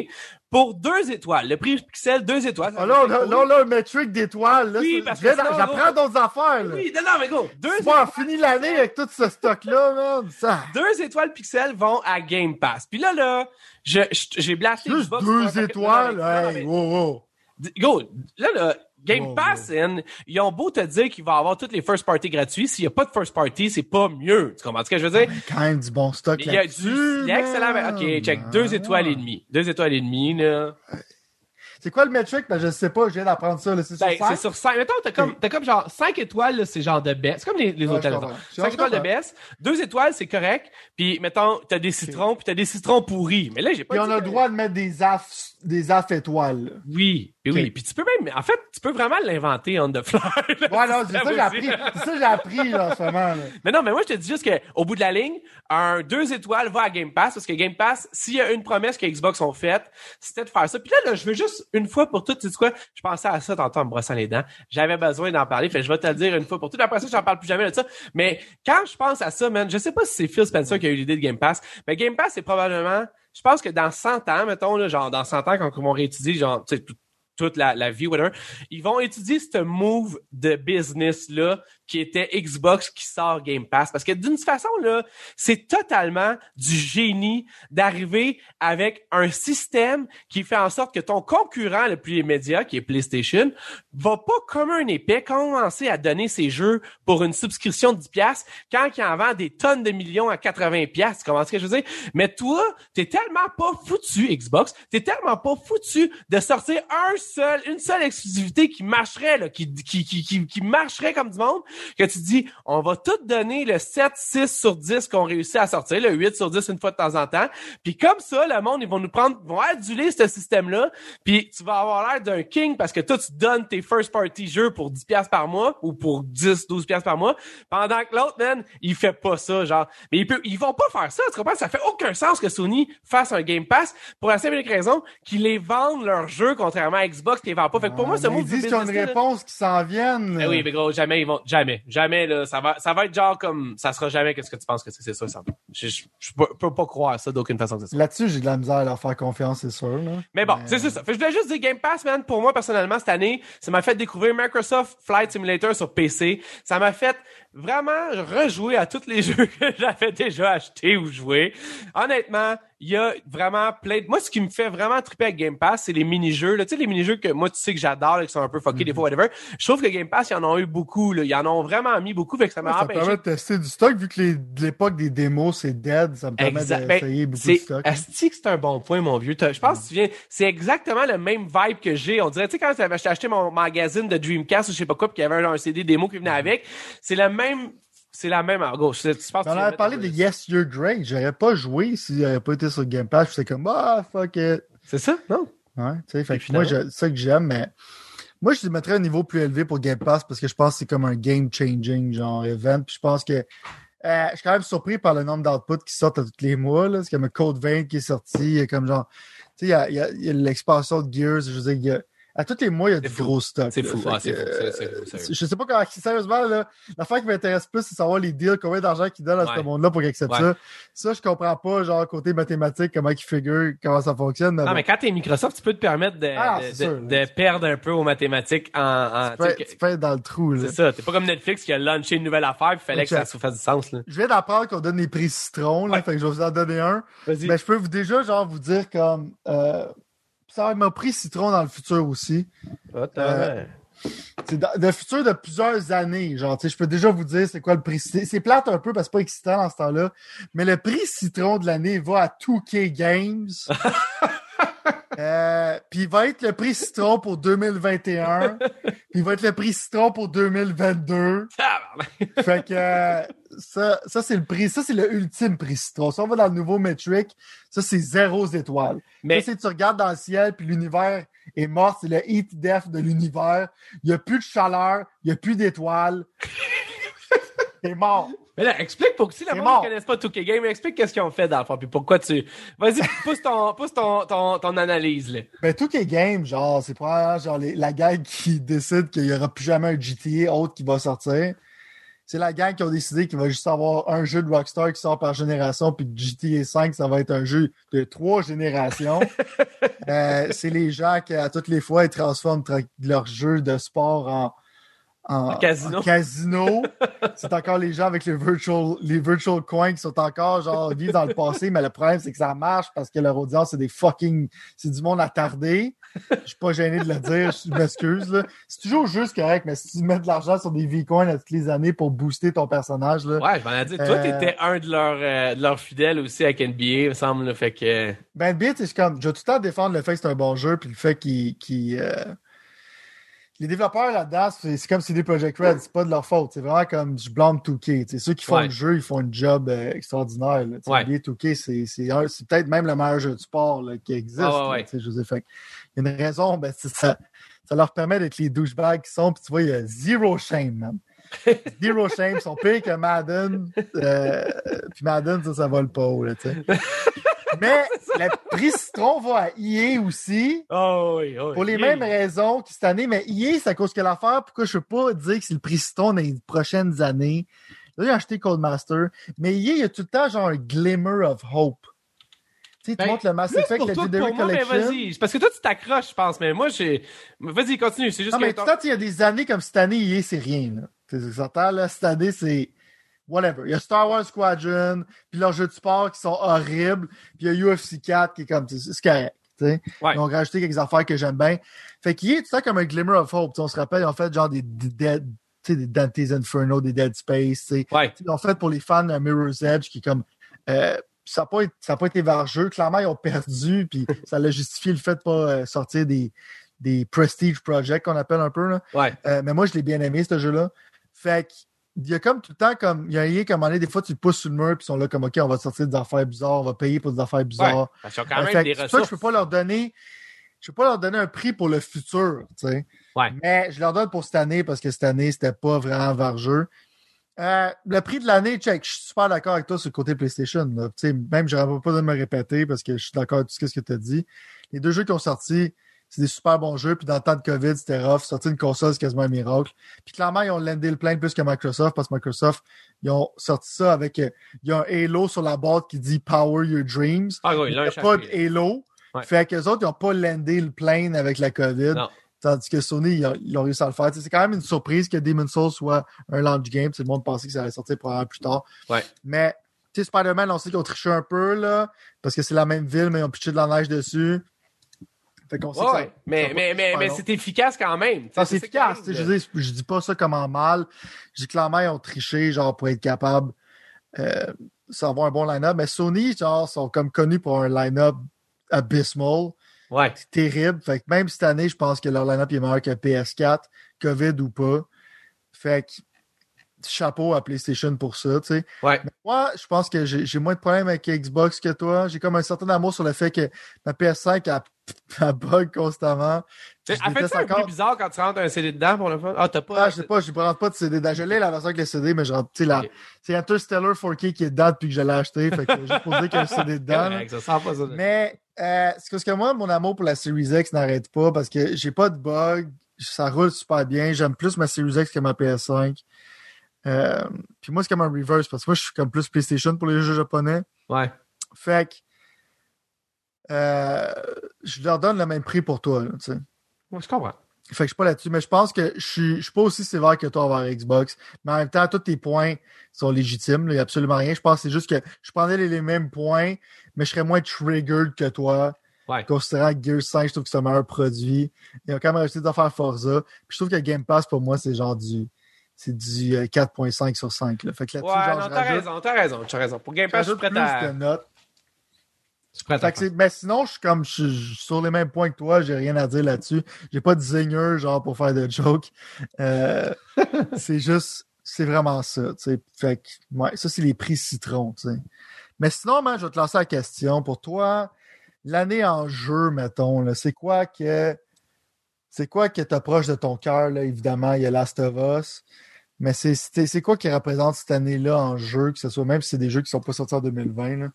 Speaker 1: Pour deux étoiles, le prix Pixel, deux étoiles.
Speaker 2: Ah, là, là, a un metric d'étoiles. là,
Speaker 1: Oui,
Speaker 2: c'est-
Speaker 1: parce que sinon,
Speaker 2: J'apprends d'autres affaires, là.
Speaker 1: Oui, non, non, mais go. Deux
Speaker 2: Bon, on finit l'année avec tout ce stock-là, man. Ça.
Speaker 1: Deux étoiles pixels vont à Game Pass. Puis là, là, je, je- j'ai blasté
Speaker 2: Juste
Speaker 1: Xbox
Speaker 2: deux étoiles?
Speaker 1: Non, non, mais-
Speaker 2: Hey, wow, wow.
Speaker 1: Go, là, là, Game
Speaker 2: Wow,
Speaker 1: Pass, ils ont beau te dire qu'il va avoir toutes les first party gratuits. S'il n'y a pas de first party, c'est pas mieux. Tu comprends ce que je veux dire?
Speaker 2: Quand même du bon stock
Speaker 1: Il y a du, il y a excellent. Ok, check. Deux
Speaker 2: Ah.
Speaker 1: étoiles et demie. Deux étoiles et demie, là.
Speaker 2: C'est quoi le metric? Ben, je sais pas, je viens d'apprendre ça. là. C'est sur
Speaker 1: Ben,
Speaker 2: cinq?
Speaker 1: c'est sur 5. Mettons, t'as comme, t'as comme genre 5 étoiles, c'est genre de best. C'est comme les, les
Speaker 2: Ouais,
Speaker 1: hôtels.
Speaker 2: je comprends.
Speaker 1: 5
Speaker 2: Je
Speaker 1: étoiles de best. 2 étoiles, c'est correct. Puis, mettons, t'as des citrons, puis t'as des citrons pourris. Mais là, j'ai pas
Speaker 2: Puis on a le droit de mettre des affs, des affs étoiles.
Speaker 1: Oui, oui. Puis tu peux même, en fait, tu peux vraiment l'inventer on the fly. là,
Speaker 2: Ouais, non, c'est ça que j'ai appris. C'est ça que j'ai appris, là, en ce moment. là.
Speaker 1: Mais non, mais moi, je te dis juste qu'au bout de la ligne, un deux étoiles va à Game Pass, parce que Game Pass, s'il y a une promesse que Xbox ont faite, c'était de faire ça. Puis là, là, je veux juste, une fois pour toutes, tu sais quoi, je pensais à ça tantôt en me brossant les dents. J'avais besoin d'en parler, fait je vais te le dire une fois pour toutes. Après ça, j'en parle plus jamais de ça. Mais quand je pense à ça, man, je sais pas si c'est Phil Spencer qui a eu l'idée de Game Pass, mais Game Pass, c'est probablement, je pense que dans 100 ans, mettons, là, genre, dans 100 ans, quand ils vont réétudier, genre, toute la, la vie, whatever, ils vont étudier ce move de business-là qui était Xbox qui sort Game Pass. Parce que d'une façon, là, c'est totalement du génie d'arriver avec un système qui fait en sorte que ton concurrent le plus immédiat, qui est PlayStation, va pas comme un épais commencer à donner ses jeux pour une subscription de 10$ piastres quand il en vend des tonnes de millions à 80$. piastres. Tu comprends ce que je veux dire? Mais toi, t'es tellement pas foutu, Xbox, t'es tellement pas foutu de sortir un seul, une seule exclusivité qui marcherait, là, qui, qui, qui, qui marcherait comme du monde, que tu dis, on va tout donner le 7, 6 sur 10 qu'on réussit à sortir, le 8 sur 10 une fois de temps en temps. Puis comme ça, le monde, ils vont nous prendre, vont aduler ce système-là, puis tu vas avoir l'air d'un king parce que toi, tu donnes tes first party jeux pour 10 pièces par mois ou pour 10, 12 pièces par mois, pendant que l'autre, man, il fait pas ça, genre. Mais ils, peut, ils vont pas faire ça, tu comprends? Ça fait aucun sens que Sony fasse un Game Pass pour la simple raison qu'ils les vendent leurs jeux, contrairement à Xbox qui les vend pas. Fait que pour moi, ce move
Speaker 2: Ils disent qu'ils ont une
Speaker 1: là-
Speaker 2: réponse qui s'en vienne.
Speaker 1: ben oui, mais gros, jamais ils vont, jamais, jamais là, ça va, ça va être genre comme, ça sera jamais qu'est-ce que tu penses que c'est, c'est ça, ça. Je, je, je peux, peux pas croire ça d'aucune façon que c'est ça.
Speaker 2: Là-dessus, j'ai de la misère à leur faire confiance, c'est sûr. Là.
Speaker 1: Mais bon, c'est c'est ça. Fait que je voulais juste dire Game Pass, man, pour moi personnellement cette année, ça m'a fait découvrir Microsoft Flight Simulator sur PC. Ça m'a fait vraiment rejouer à tous les jeux que j'avais déjà achetés ou joués. Honnêtement, il y a vraiment plein de... Moi, ce qui me fait vraiment triper avec Game Pass, c'est les mini-jeux. là. Tu sais, les mini-jeux que moi, tu sais que j'adore, qui sont un peu fuckés des fois, whatever. Je trouve que Game Pass, ils en ont eu beaucoup. Là. Ils en ont vraiment mis beaucoup, fait que ça m'a
Speaker 2: Ouais, ça permet de tester du stock, vu que l'époque des démos, c'est dead, ça me permet
Speaker 1: Exact. Ben,
Speaker 2: d'essayer beaucoup de stock.
Speaker 1: asti que c'est un bon point, mon vieux. Je pense que tu viens, c'est exactement le même vibe que j'ai. On dirait, tu sais, quand j'avais acheté mon magazine de Dreamcast ou je sais pas quoi, puis qu'il y avait un, un CD démo qui venait avec, c'est le même, c'est la même, en gauche.
Speaker 2: On avait parlé de Yes, You're Great. J'aurais pas joué s'il n'avait pas été sur Game Pass. J'étais comme, ah, fuck it.
Speaker 1: C'est ça, non?
Speaker 2: Ouais, tu sais, fait que moi, c'est ça que j'aime, mais moi, je mettrais un niveau plus élevé pour Game Pass parce que je pense que c'est comme un game-changing, genre, event. Puis je pense que euh, je suis quand même surpris par le nombre d'outputs qui sortent à tous les mois. C'est comme un Code 20 qui est sorti. il y a comme genre, tu sais, il y a, l'expansion de Gears. Je veux dire, il y a- à tous les mois, il y a du
Speaker 1: fou.
Speaker 2: gros stock.
Speaker 1: C'est fou. Ah, c'est fou.
Speaker 2: euh, je sais pas comment, sérieusement, là, l'affaire qui m'intéresse plus, c'est savoir les deals, combien d'argent qu'ils donnent à ce monde-là pour qu'ils acceptent
Speaker 1: Ouais.
Speaker 2: ça. Ça, je comprends pas, genre, côté mathématique, comment ils figurent, comment ça fonctionne. Mais
Speaker 1: Non,
Speaker 2: bon.
Speaker 1: mais quand t'es Microsoft, tu peux te permettre de,
Speaker 2: Ah,
Speaker 1: de, de- perdre un peu aux mathématiques en, en
Speaker 2: tu
Speaker 1: tu
Speaker 2: peux,
Speaker 1: que-
Speaker 2: tu peux être dans le trou, là.
Speaker 1: c'est ça. T'es pas comme Netflix qui a lancé une nouvelle affaire, puis fallait que ça se fasse du sens, là.
Speaker 2: Je viens d'apprendre qu'on donne les prix citron, là,
Speaker 1: Ouais.
Speaker 2: fait que je vais vous en donner un.
Speaker 1: Vas-y.
Speaker 2: Mais je peux vous déjà, genre, vous dire comme, euh, ça être mon prix citron dans le futur aussi.
Speaker 1: Ah,
Speaker 2: euh, C'est le futur de plusieurs années. Genre, je peux déjà vous dire c'est quoi le prix. C'est c'est plate un peu parce que c'est pas excitant dans ce temps-là. Mais le prix citron de l'année va à 2K Games. Euh, puis il va être le prix citron pour 2021. puis il va être le prix citron pour 2022.
Speaker 1: Tabarnak.
Speaker 2: Fait que euh, ça, ça c'est le prix. Ça, c'est le ultime prix citron. Si on va dans le nouveau metric, ça, c'est zéro étoile.
Speaker 1: Mais
Speaker 2: c'est tu regardes dans le ciel, puis l'univers est mort, c'est le heat death de l'univers. Il n'y a plus de chaleur, il n'y a plus d'étoiles. T'es mort.
Speaker 1: Mais là, explique pour que si la monde ne connaisse pas 2K Game, explique qu'est-ce qu'ils ont fait dans le fond, puis pourquoi tu. Vas-y, pousse ton, pousse ton, ton, ton analyse, là.
Speaker 2: Ben, tout est game, genre, c'est probablement genre les- la gang qui décide qu'il n'y aura plus jamais un GTA autre qui va sortir. C'est la gang qui a décidé qu'il va juste avoir un jeu de Rockstar qui sort par génération, puis GTA 5, ça va être un jeu de trois générations. Euh, c'est les gens qui, à toutes les fois, ils transforment tra- leur jeu de sport en, en,
Speaker 1: En casino.
Speaker 2: en casino. c'est encore les gens avec les virtual, les virtual coins qui sont encore genre vivent dans le passé, mais le problème, c'est que ça marche parce que leur audience, c'est des fucking. C'est du monde attardé. Je suis pas gêné de le dire, je m'excuse. C'est toujours juste correct, mais si tu mets de l'argent sur des V-Coins à toutes les années pour booster ton personnage, là,
Speaker 1: Ouais, je m'en ai dit. Toi,
Speaker 2: Euh,
Speaker 1: t'étais un de leurs, euh, de leurs fidèles aussi avec NBA, il me semble, là. Fait que.
Speaker 2: Ben, le c'est comme, je vais tout le temps défendre le fait que c'est un bon jeu, puis le fait qu'il. qu'il, euh, Les développeurs là-dedans, c'est c'est comme CD Projekt Red, c'est pas de leur faute. C'est vraiment comme je blâme 2K. C'est ceux qui font
Speaker 1: Ouais.
Speaker 2: le jeu, ils font un job euh, extraordinaire.
Speaker 1: Ouais.
Speaker 2: NBA 2K, c'est- peut-être même le meilleur jeu de sport là, qui existe.
Speaker 1: Ah ouais,
Speaker 2: là, Il y a une raison, ben, ça, ça leur permet d'être les douchebags qui sont, puis tu vois, il y a zero shame, man. Zero shame, ils sont pires que Madden. Euh, puis Madden, ça, ça vole pas haut, là. Mais le prix citron va à EA aussi.
Speaker 1: Oh oui, oh,
Speaker 2: Pour les
Speaker 1: yeah.
Speaker 2: mêmes raisons que cette année, mais EA, c'est à cause que l'affaire, pourquoi je ne peux pas dire que c'est le prix citron dans les prochaines années. Là, j'ai acheté Codemaster, mais EA, il y a tout le temps genre un glimmer of hope. Tu sais, tu
Speaker 1: Ben,
Speaker 2: montres le Mass Effect,
Speaker 1: que
Speaker 2: Legendary Collection.
Speaker 1: vas-y. Parce que toi, tu t'accroches, je pense, mais moi, j'ai. Vas-y, continue. C'est juste
Speaker 2: Non,
Speaker 1: que.
Speaker 2: mais tout le temps, il y a des années comme cette année, EA, c'est rien. Là. Tu là, cette année, c'est whatever. Il y a Star Wars Squadron, puis leurs jeux de sport qui sont horribles, puis il y a UFC 4 qui est comme, c'est correct.
Speaker 1: Ouais.
Speaker 2: Ils ont rajouté quelques affaires que j'aime bien. Fait qu'il est tout ça comme un glimmer of hope. On se rappelle, ils ont fait genre des, des Dead, des Dante's Inferno, des Dead Space. tu sais.
Speaker 1: Ouais.
Speaker 2: Ils ont fait pour les fans de Mirror's Edge qui est comme. euh, ça n'a pas, été- pas vargeux. Clairement, ils ont perdu, puis ça l'a justifié le fait de pas euh, sortir des, des prestige projects qu'on appelle un peu. Là.
Speaker 1: Ouais.
Speaker 2: Euh, mais moi, je l'ai bien aimé, ce jeu-là. Fait qu'il y a comme tout le temps, comme il y a rien comme année, des fois, tu le pousses sur le mur, puis ils sont là comme OK, on va sortir des affaires bizarres, on va payer pour des affaires bizarres.
Speaker 1: Parce qu'ils ont quand
Speaker 2: Euh,
Speaker 1: même
Speaker 2: fait
Speaker 1: des
Speaker 2: ça je peux pas leur donner. Je peux pas leur donner un prix pour le futur, tu sais.
Speaker 1: Ouais.
Speaker 2: Mais je leur donne pour cette année parce que cette année, c'était pas vraiment vargeux. Euh, le prix de l'année, check, je suis super d'accord avec toi sur le côté PlayStation. là. Même, je n'aurais pas besoin de me répéter parce que je suis d'accord avec tout ce que tu as dit. Les deux jeux qui ont sorti, c'est des super bons jeux. Puis dans le temps de COVID, c'était rough. Sortir une console, c'est quasiment un miracle. Puis clairement, ils ont landé le plein plus que Microsoft parce que Microsoft, ils ont sorti ça avec. euh, il y a un Halo sur la boîte qui dit Power Your Dreams.
Speaker 1: Ah oui,
Speaker 2: Il n'y a pas de. Halo.
Speaker 1: Ouais.
Speaker 2: Fait qu'eux autres, ils n'ont pas landé le plane avec la COVID.
Speaker 1: Non.
Speaker 2: Tandis que Sony, ils ont, ils ont réussi à le faire. C'est quand même une surprise que Demon's Souls soit un launch game. Tout le monde pensait que ça allait sortir probablement plus tard.
Speaker 1: Ouais.
Speaker 2: Mais, tu sais, Spider-Man, on sait qu'ils ont triché un peu, là, parce que c'est la même ville, mais ils ont pitché de la neige dessus. Fait qu'on sait
Speaker 1: Ouais,
Speaker 2: que.
Speaker 1: Mais, mais, mais, mais c'est efficace quand même.
Speaker 2: Ah, c'est efficace. Je dis, je dis pas ça comme en mal. Je dis clairement, ils ont triché, genre, pour être capable euh, d'avoir un bon line-up. Mais Sony, genre, sont comme connus pour un line-up abysmal.
Speaker 1: Ouais.
Speaker 2: C'est terrible. Fait que même cette année, je pense que leur line-up est meilleur que PS4, COVID ou pas. Fait que chapeau à PlayStation pour ça, tu sais.
Speaker 1: Ouais.
Speaker 2: Mais moi, je pense que j'ai j'ai moins de problèmes avec Xbox que toi. J'ai comme un certain amour sur le fait que ma PS5 elle, elle bug constamment.
Speaker 1: Elle fait ça un
Speaker 2: encore-
Speaker 1: bizarre quand tu rentres un CD dedans pour le fun? Ah, t'as pas.
Speaker 2: Ah, je sais pas, je ne rentre pas de CD. Je l'ai la version avec le CD, mais je rentre, tu sais, la-
Speaker 1: Ok.
Speaker 2: c'est Interstellar 4K qui est dedans depuis que je l'ai acheté. Fait que qu'il y a un CD dedans. là.
Speaker 1: Correct, ça sent pas ça.
Speaker 2: Mais euh, c'est parce que moi, mon amour pour la Series X n'arrête pas parce que j'ai pas de bug. Ça roule super bien. J'aime plus ma Series X que ma PS5. Euh, puis moi, c'est comme un reverse parce que moi, je suis comme plus PlayStation pour les jeux japonais.
Speaker 1: Ouais.
Speaker 2: Fait que euh, je leur donne le même prix pour toi. là, tu sais.
Speaker 1: Ouais, je comprends.
Speaker 2: Fait que je suis pas là-dessus, mais je pense que je suis, je suis pas aussi sévère que toi envers Xbox. Mais en même temps, tous tes points sont légitimes. Il n'y a absolument rien. Je pense que c'est juste que je prendrais les, les mêmes points, mais je serais moins triggered que toi.
Speaker 1: Ouais.
Speaker 2: Considérant que Gear 5, je trouve que c'est un meilleur produit. Ils ont quand même rajouté des affaires Forza. Puis je trouve que Game Pass, pour moi, c'est genre du. C'est du euh, 4.5 sur 5. Là. Fait que
Speaker 1: Ouais,
Speaker 2: là-dessus, genre,
Speaker 1: non, t'as raison, t'as raison, t'as raison. Pour Game Pass, je suis prêt
Speaker 2: plus
Speaker 1: à.
Speaker 2: de notes.
Speaker 1: Prêt à
Speaker 2: que mais sinon, je suis comme je suis- sur les mêmes points que toi, j'ai rien à dire là-dessus. J'ai pas de zinger genre pour faire de jokes. Euh, c'est juste, c'est vraiment ça. tu sais. Fait que, ouais, ça, c'est les prix citron. Mais sinon, man, je vais te lancer la question. Pour toi, l'année en jeu, mettons, là, c'est quoi que c'est quoi que t'approches de ton cœur, là, évidemment, il y a Last of Us. Mais c'est quoi qui représente cette année-là en jeu, que ce soit même si c'est des jeux qui sont pas sortis en 2020?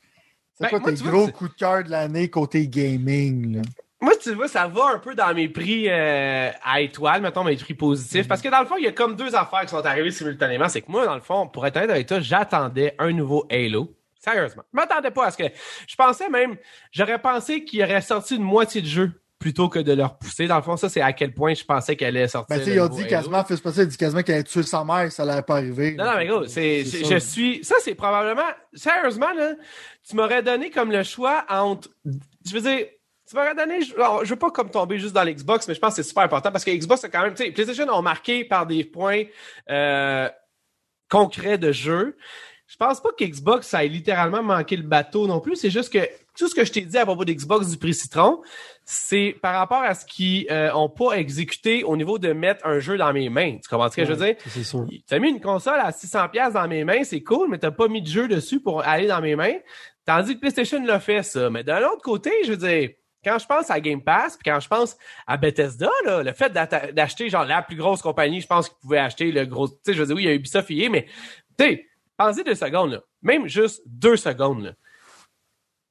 Speaker 2: C'est ben, quoi tes gros coups de cœur de l'année côté gaming?
Speaker 1: Moi, tu vois, ça va un peu dans mes prix euh, à étoiles, mettons mes prix positifs. Mm-hmm. Parce que dans le fond, il y a comme deux affaires qui sont arrivées simultanément. C'est que moi, dans le fond, pour être honnête avec toi, j'attendais un nouveau Halo. Sérieusement. Je m'attendais pas à ce que. Je pensais même. J'aurais pensé qu'il aurait sorti une moitié de jeu plutôt que de leur pousser. Dans le fond, ça, c'est à quel point je pensais qu'elle allait sortir.
Speaker 2: Ben, tu sais, ils ont dit quasiment, fait passer, dit quasiment qu'elle allait tuer sa mère, ça allait pas arriver.
Speaker 1: Non, non, mais gros, c'est, je suis, ça, c'est probablement, sérieusement, là, tu m'aurais donné comme le choix entre, je veux dire, tu m'aurais donné, je, je veux pas comme tomber juste dans l'Xbox, mais je pense que c'est super important parce que Xbox, c'est quand même, tu sais, PlayStation ont marqué par des points, euh, concrets de jeu. Je pense pas qu'Xbox, ça ait littéralement manqué le bateau non plus. C'est juste que tout ce que je t'ai dit à propos d'Xbox du prix Citron, c'est par rapport à ce qu'ils euh, ont pas exécuté au niveau de mettre un jeu dans mes mains. Tu comprends ce que je veux dire?
Speaker 2: C'est sûr.
Speaker 1: T'as mis une console à 600 pièces dans mes mains, c'est cool, mais t'as pas mis de jeu dessus pour aller dans mes mains. Tandis que PlayStation l'a fait, ça. Mais d'un autre côté, je veux dire, quand je pense à Game Pass, puis quand je pense à Bethesda, là, le fait d'acheter genre la plus grosse compagnie, je pense qu'ils pouvaient acheter le gros. Tu sais, je veux dire, oui, il y a Ubisoft hier, mais tu sais, Pensez deux secondes, là. Même juste deux secondes, là.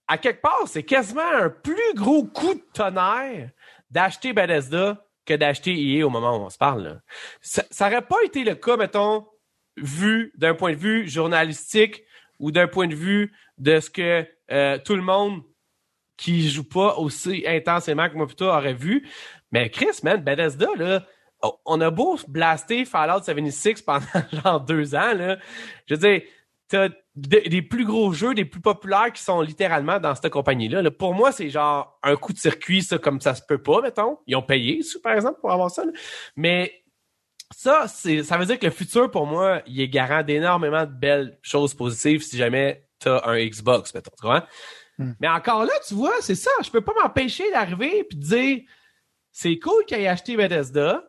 Speaker 1: À quelque part, c'est quasiment un plus gros coup de tonnerre d'acheter Bethesda que d'acheter EA au moment où on se parle. Là. Ça n'aurait pas été le cas, mettons, vu d'un point de vue journalistique ou d'un point de vue de ce que euh, tout le monde qui joue pas aussi intensément que moi plutôt aurait vu. Mais Chris, man, Bethesda, là, Oh, on a beau blaster Fallout 76 pendant genre deux ans, là. Je veux dire, des plus gros jeux, des plus populaires qui sont littéralement dans cette compagnie-là. Pour moi, c'est genre un coup de circuit, ça, comme ça se peut pas, mettons. Ils ont payé, par exemple, pour avoir ça. Mais ça, c'est, ça veut dire que le futur, pour moi, il est garant d'énormément de belles choses positives si jamais t'as un Xbox, mettons, tu vois. Hmm. Mais encore là, tu vois, c'est ça. Je peux pas m'empêcher d'arriver et de dire c'est cool qu'il ait acheté Bethesda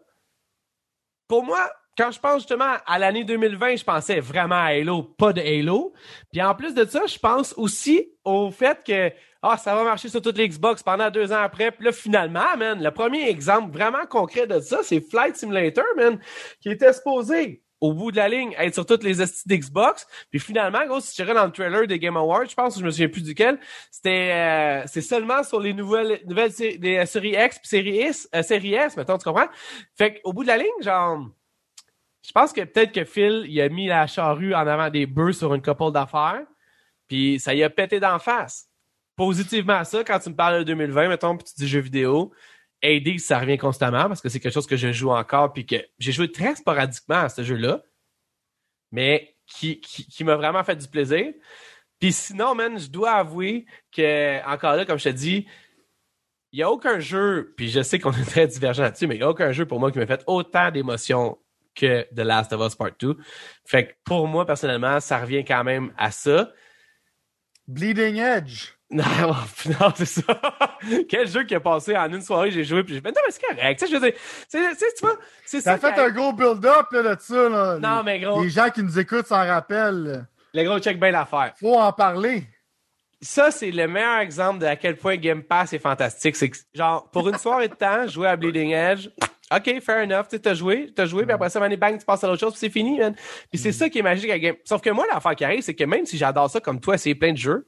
Speaker 1: pour moi, quand je pense justement à l'année 2020, je pensais vraiment à Halo, pas de Halo. Puis en plus de ça, je pense aussi au fait que ah, ça va marcher sur toutes les Xbox pendant deux ans après. Puis là, finalement, man, le premier exemple vraiment concret de ça, c'est Flight Simulator, man, qui était supposé au bout de la ligne être sur toutes les d'Xbox. Puis finalement, gros, si tu dans le trailer des Game Awards, je pense, je me souviens plus duquel, c'était euh, c'est seulement sur les nouvelles nouvelles des séries X puis série S, euh, série S, mettons, tu comprends? Fait qu'au bout de la ligne, genre je pense que peut-être que Phil, il a mis la charrue en avant des bœufs sur une couple d'affaires, puis ça y a pété d'en face. Positivement à ça, quand tu me parles de 2020, mettons, puis tu dis jeux vidéo, AD, ça revient constamment parce que c'est quelque chose que je joue encore puis que j'ai joué très sporadiquement à ce jeu-là, mais qui, qui, m'a vraiment fait du plaisir. Puis sinon, man, je dois avouer que, encore là, comme je te dis, il n'y a aucun jeu, puis je sais qu'on est très divergent là-dessus, mais il n'y a aucun jeu pour moi qui m'a fait autant d'émotions que The Last of Us Part 2. Fait que pour moi, personnellement, ça revient quand même à ça.
Speaker 2: Bleeding Edge.
Speaker 1: Non, non c'est ça. Quel jeu qui a passé en une soirée, j'ai joué, puis j'ai fait, non, mais c'est correct. Tu sais, je veux dire, tu vois, c'est ça.
Speaker 2: Fait un gros build-up, là, de ça, là.
Speaker 1: Non, mais gros.
Speaker 2: Les gens qui nous écoutent s'en rappellent.
Speaker 1: Les gros, check bien l'affaire.
Speaker 2: Faut en parler.
Speaker 1: Ça, c'est le meilleur exemple de à quel point Game Pass est fantastique. C'est que, genre, pour une soirée de temps, jouer à Bleeding Edge, OK, fair enough. Tu as joué, t'as joué, puis après ça, bang, tu passes à l'autre chose, puis c'est fini, man. Puis c'est mm. ça qui est magique à Game. Sauf que moi, l'affaire qui arrive, c'est que même si j'adore ça comme toi, c'est plein de jeux,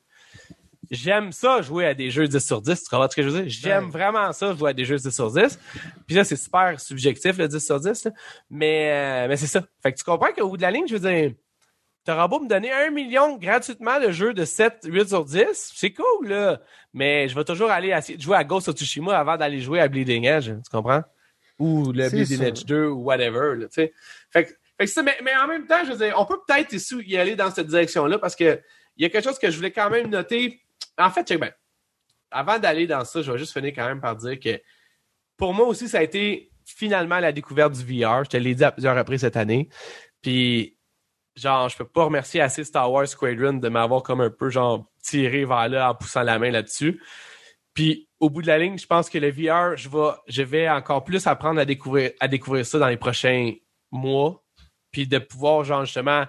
Speaker 1: j'aime ça jouer à des jeux 10 sur 10. Tu comprends ce que je veux dire? J'aime vraiment ça jouer à des jeux 10 sur 10. Puis là, c'est super subjectif, le 10 sur 10. Mais, euh, mais c'est ça. Fait que tu comprends qu'au bout de la ligne, je veux dire, t'auras beau me donner un million gratuitement de jeux de 7, 8 sur 10. C'est cool, là. Mais je vais toujours aller jouer à Ghost of Tsushima avant d'aller jouer à Bleeding Edge. Tu comprends? Ou le Bleeding Edge 2 ou whatever. Fait, fait que mais, mais, en même temps, je veux dire, on peut peut-être y aller dans cette direction-là parce que il y a quelque chose que je voulais quand même noter en fait, check avant d'aller dans ça, je vais juste finir quand même par dire que pour moi aussi, ça a été finalement la découverte du VR. Je te l'ai dit à plusieurs reprises cette année. Puis, genre, je peux pas remercier assez Star Wars Squadron de m'avoir comme un peu, genre, tiré vers là en poussant la main là-dessus. Puis, au bout de la ligne, je pense que le VR, je vais, je vais encore plus apprendre à découvrir, à découvrir ça dans les prochains mois. Puis de pouvoir, genre, justement,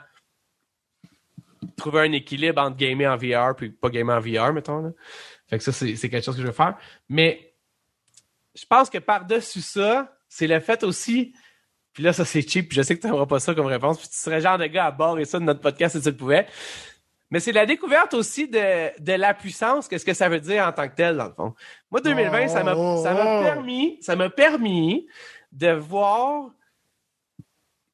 Speaker 1: trouver un équilibre entre gamer en VR puis pas gamer en VR, mettons. Fait que ça, c'est, quelque chose que je veux faire. Mais je pense que par-dessus ça, c'est le fait aussi Puis là, ça, c'est cheap. Puis je sais que tu n'auras pas ça comme réponse. Puis tu serais genre de gars à bord et ça de notre podcast si tu le pouvais. Mais c'est la découverte aussi de, de la puissance, qu'est-ce que ça veut dire en tant que tel, dans le fond. Moi, 2020, ça m'a ça m'a
Speaker 2: Oh.
Speaker 1: permis, ça m'a permis de voir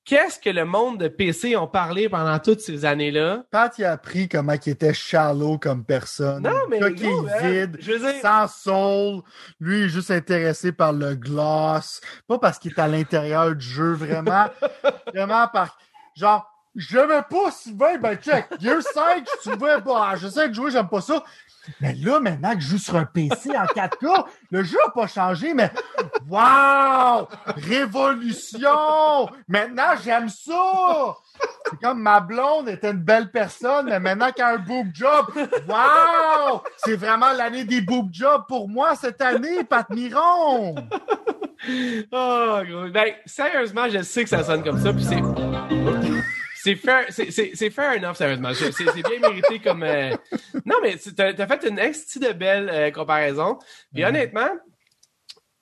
Speaker 1: qu'est-ce que le monde de PC ont parlé pendant toutes ces années-là.
Speaker 2: Pat, il a appris comment il était shallow comme personne.
Speaker 1: Non, mais
Speaker 2: gars qui
Speaker 1: gros,
Speaker 2: est
Speaker 1: hein,
Speaker 2: vide,
Speaker 1: je veux dire,
Speaker 2: sans soul. Lui, il est juste intéressé par le gloss. Pas parce qu'il est à l'intérieur du jeu, vraiment. vraiment par. Genre, j'aimais pas Sylvain, ben check. Gear 5, je trouvais pas. Je sais que jouer, j'aime pas ça. Mais là, maintenant que je joue sur un PC en 4K, le jeu a pas changé, mais wow! Révolution! Maintenant, j'aime ça! C'est comme ma blonde était une belle personne, mais maintenant qu'elle a un boob job, wow! C'est vraiment l'année des boob jobs pour moi cette année, Pat Miron!
Speaker 1: Oh, gros. Ben, sérieusement, je sais que ça sonne comme ça, puis c'est. C'est fair, c'est, enough, sérieusement. C'est, bien mérité comme. euh, Non, mais tu- t'as, t'as fait une ex de belle euh, comparaison. Puis honnêtement,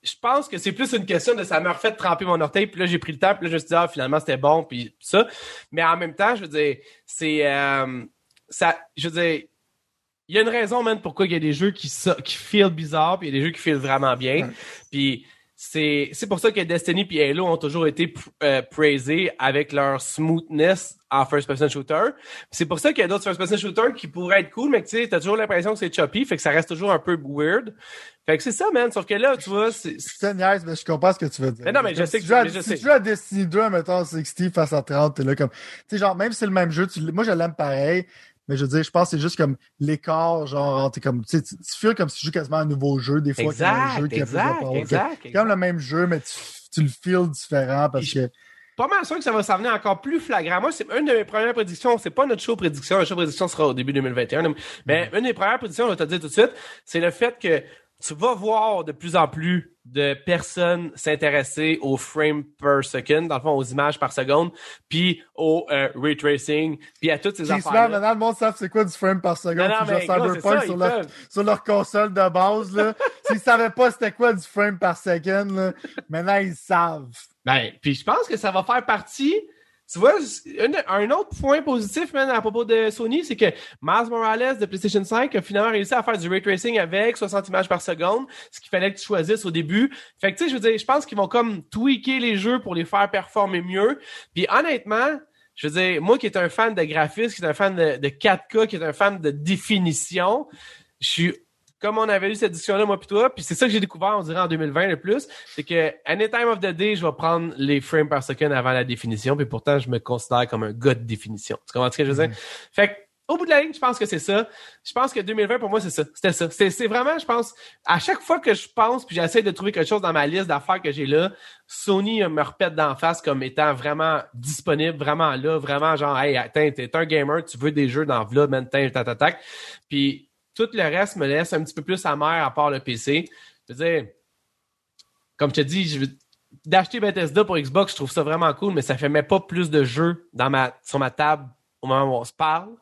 Speaker 1: je pense que c'est plus une question de ça m'a refait tremper mon orteil, puis là j'ai pris le temps, puis là je me suis dit, ah, finalement c'était bon, puis ça. Mais en même temps, je veux dire, c'est. euh, ça, je veux dire. Il y a une raison, man, pourquoi il y a des jeux qui, qui feel bizarre, puis il y a des jeux qui feel vraiment bien. Puis c'est c'est pour ça que Destiny et Halo ont toujours été euh, praisés avec leur smoothness en first-person shooter. C'est pour ça qu'il y a d'autres first-person shooters qui pourraient être cool, mais que tu sais, t'as toujours l'impression que c'est choppy, fait que ça reste toujours un peu weird. Fait que c'est ça, man. Sauf que là, tu vois, c'est...
Speaker 2: Niaise, mais je comprends ce que tu veux dire.
Speaker 1: Mais non, mais je sais que-
Speaker 2: tu joues à-
Speaker 1: je
Speaker 2: si
Speaker 1: sais.
Speaker 2: tu joues à Destiny 2, mettons 60 face à 30, t'es là comme. Tu sais, genre, même si c'est le même jeu, tu moi je l'aime pareil, mais je veux dire, je pense que c'est juste comme l'écart, genre, t'es comme. Tu sais, tu feels comme si tu joues quasiment un nouveau jeu, des fois, a un
Speaker 1: Exact,
Speaker 2: jeu qui a
Speaker 1: exact,
Speaker 2: power.
Speaker 1: exact,
Speaker 2: C'est comme le même jeu, mais tu, tu le feels différent parce que.
Speaker 1: pas mal sûr que ça va s'en venir encore plus flagrant. Moi, c'est une de mes premières prédictions. C'est pas notre show prédiction. Notre show prédiction sera au début 2021. Mais une des premières prédictions, je vais te le dire tout de suite, c'est le fait que tu vas voir de plus en plus de personnes s'intéresser au frame per second, dans le fond, aux images par seconde, puis au euh, ray tracing, puis à toutes ces affaires.
Speaker 2: maintenant, le monde savent c'est quoi du frame par seconde.
Speaker 1: Non, non, gros, ça,
Speaker 2: sur, leur, sur leur console de base, là. S'ils savaient pas c'était quoi du frame par second, là, maintenant ils savent.
Speaker 1: Ben, puis je pense que ça va faire partie. Tu vois, un autre point positif, man, à propos de Sony, c'est que Miles Morales de PlayStation 5 a finalement réussi à faire du ray tracing avec 60 images par seconde, ce qu'il fallait que tu choisisses au début. Fait que, tu sais, je veux dire, je pense qu'ils vont comme tweaker les jeux pour les faire performer mieux. Puis honnêtement, je veux dire, moi qui est un fan de graphisme, qui est un fan de, de 4K, qui est un fan de définition, je suis comme on avait eu cette discussion-là, moi puis toi, puis c'est ça que j'ai découvert, on dirait, en 2020 le plus, c'est que Anytime of the Day, je vais prendre les frames par second avant la définition, puis pourtant, je me considère comme un gars de définition. Tu comprends ce que je veux dire? Fait que, au bout de la ligne, je pense que c'est ça. Je pense que 2020, pour moi, c'est ça. C'était ça. C'est vraiment, je pense, à chaque fois que je pense, puis j'essaie de trouver quelque chose dans ma liste d'affaires que j'ai là, Sony euh, me repète d'en face comme étant vraiment disponible, vraiment là, vraiment genre, hey, attends, t'es un gamer, tu veux des jeux dans Vla, man, tac, tac, tac, tac. Puis tout le reste me laisse un petit peu plus amer à part le PC. Je veux dire, comme je te dis, d'acheter Bethesda pour Xbox, je trouve ça vraiment cool, mais ça fait même pas plus de jeux dans ma, sur ma table au moment où on se parle.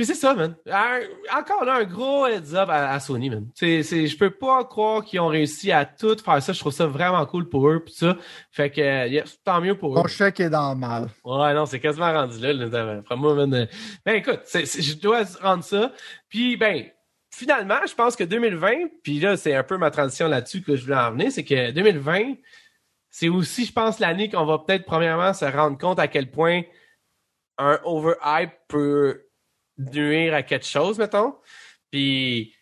Speaker 1: Puis c'est ça, man. Un- encore là, un gros heads up à, à Sony, man. C'est, c'est, je peux pas croire qu'ils ont réussi à tout faire ça. Je trouve ça vraiment cool pour eux, pis ça. Fait que, euh, yeah, tant mieux pour eux.
Speaker 2: Mon chèque est dans le mal.
Speaker 1: Ouais, non, c'est quasiment rendu là. là moi, man, Ben écoute, je dois rendre ça. Puis ben, finalement, je pense que 2020, puis là, c'est un peu ma transition là-dessus que je voulais en venir, c'est que 2020, c'est aussi, je pense, l'année qu'on va peut-être premièrement se rendre compte à quel point un overhype peut nuire à quelque chose, mettons. Puis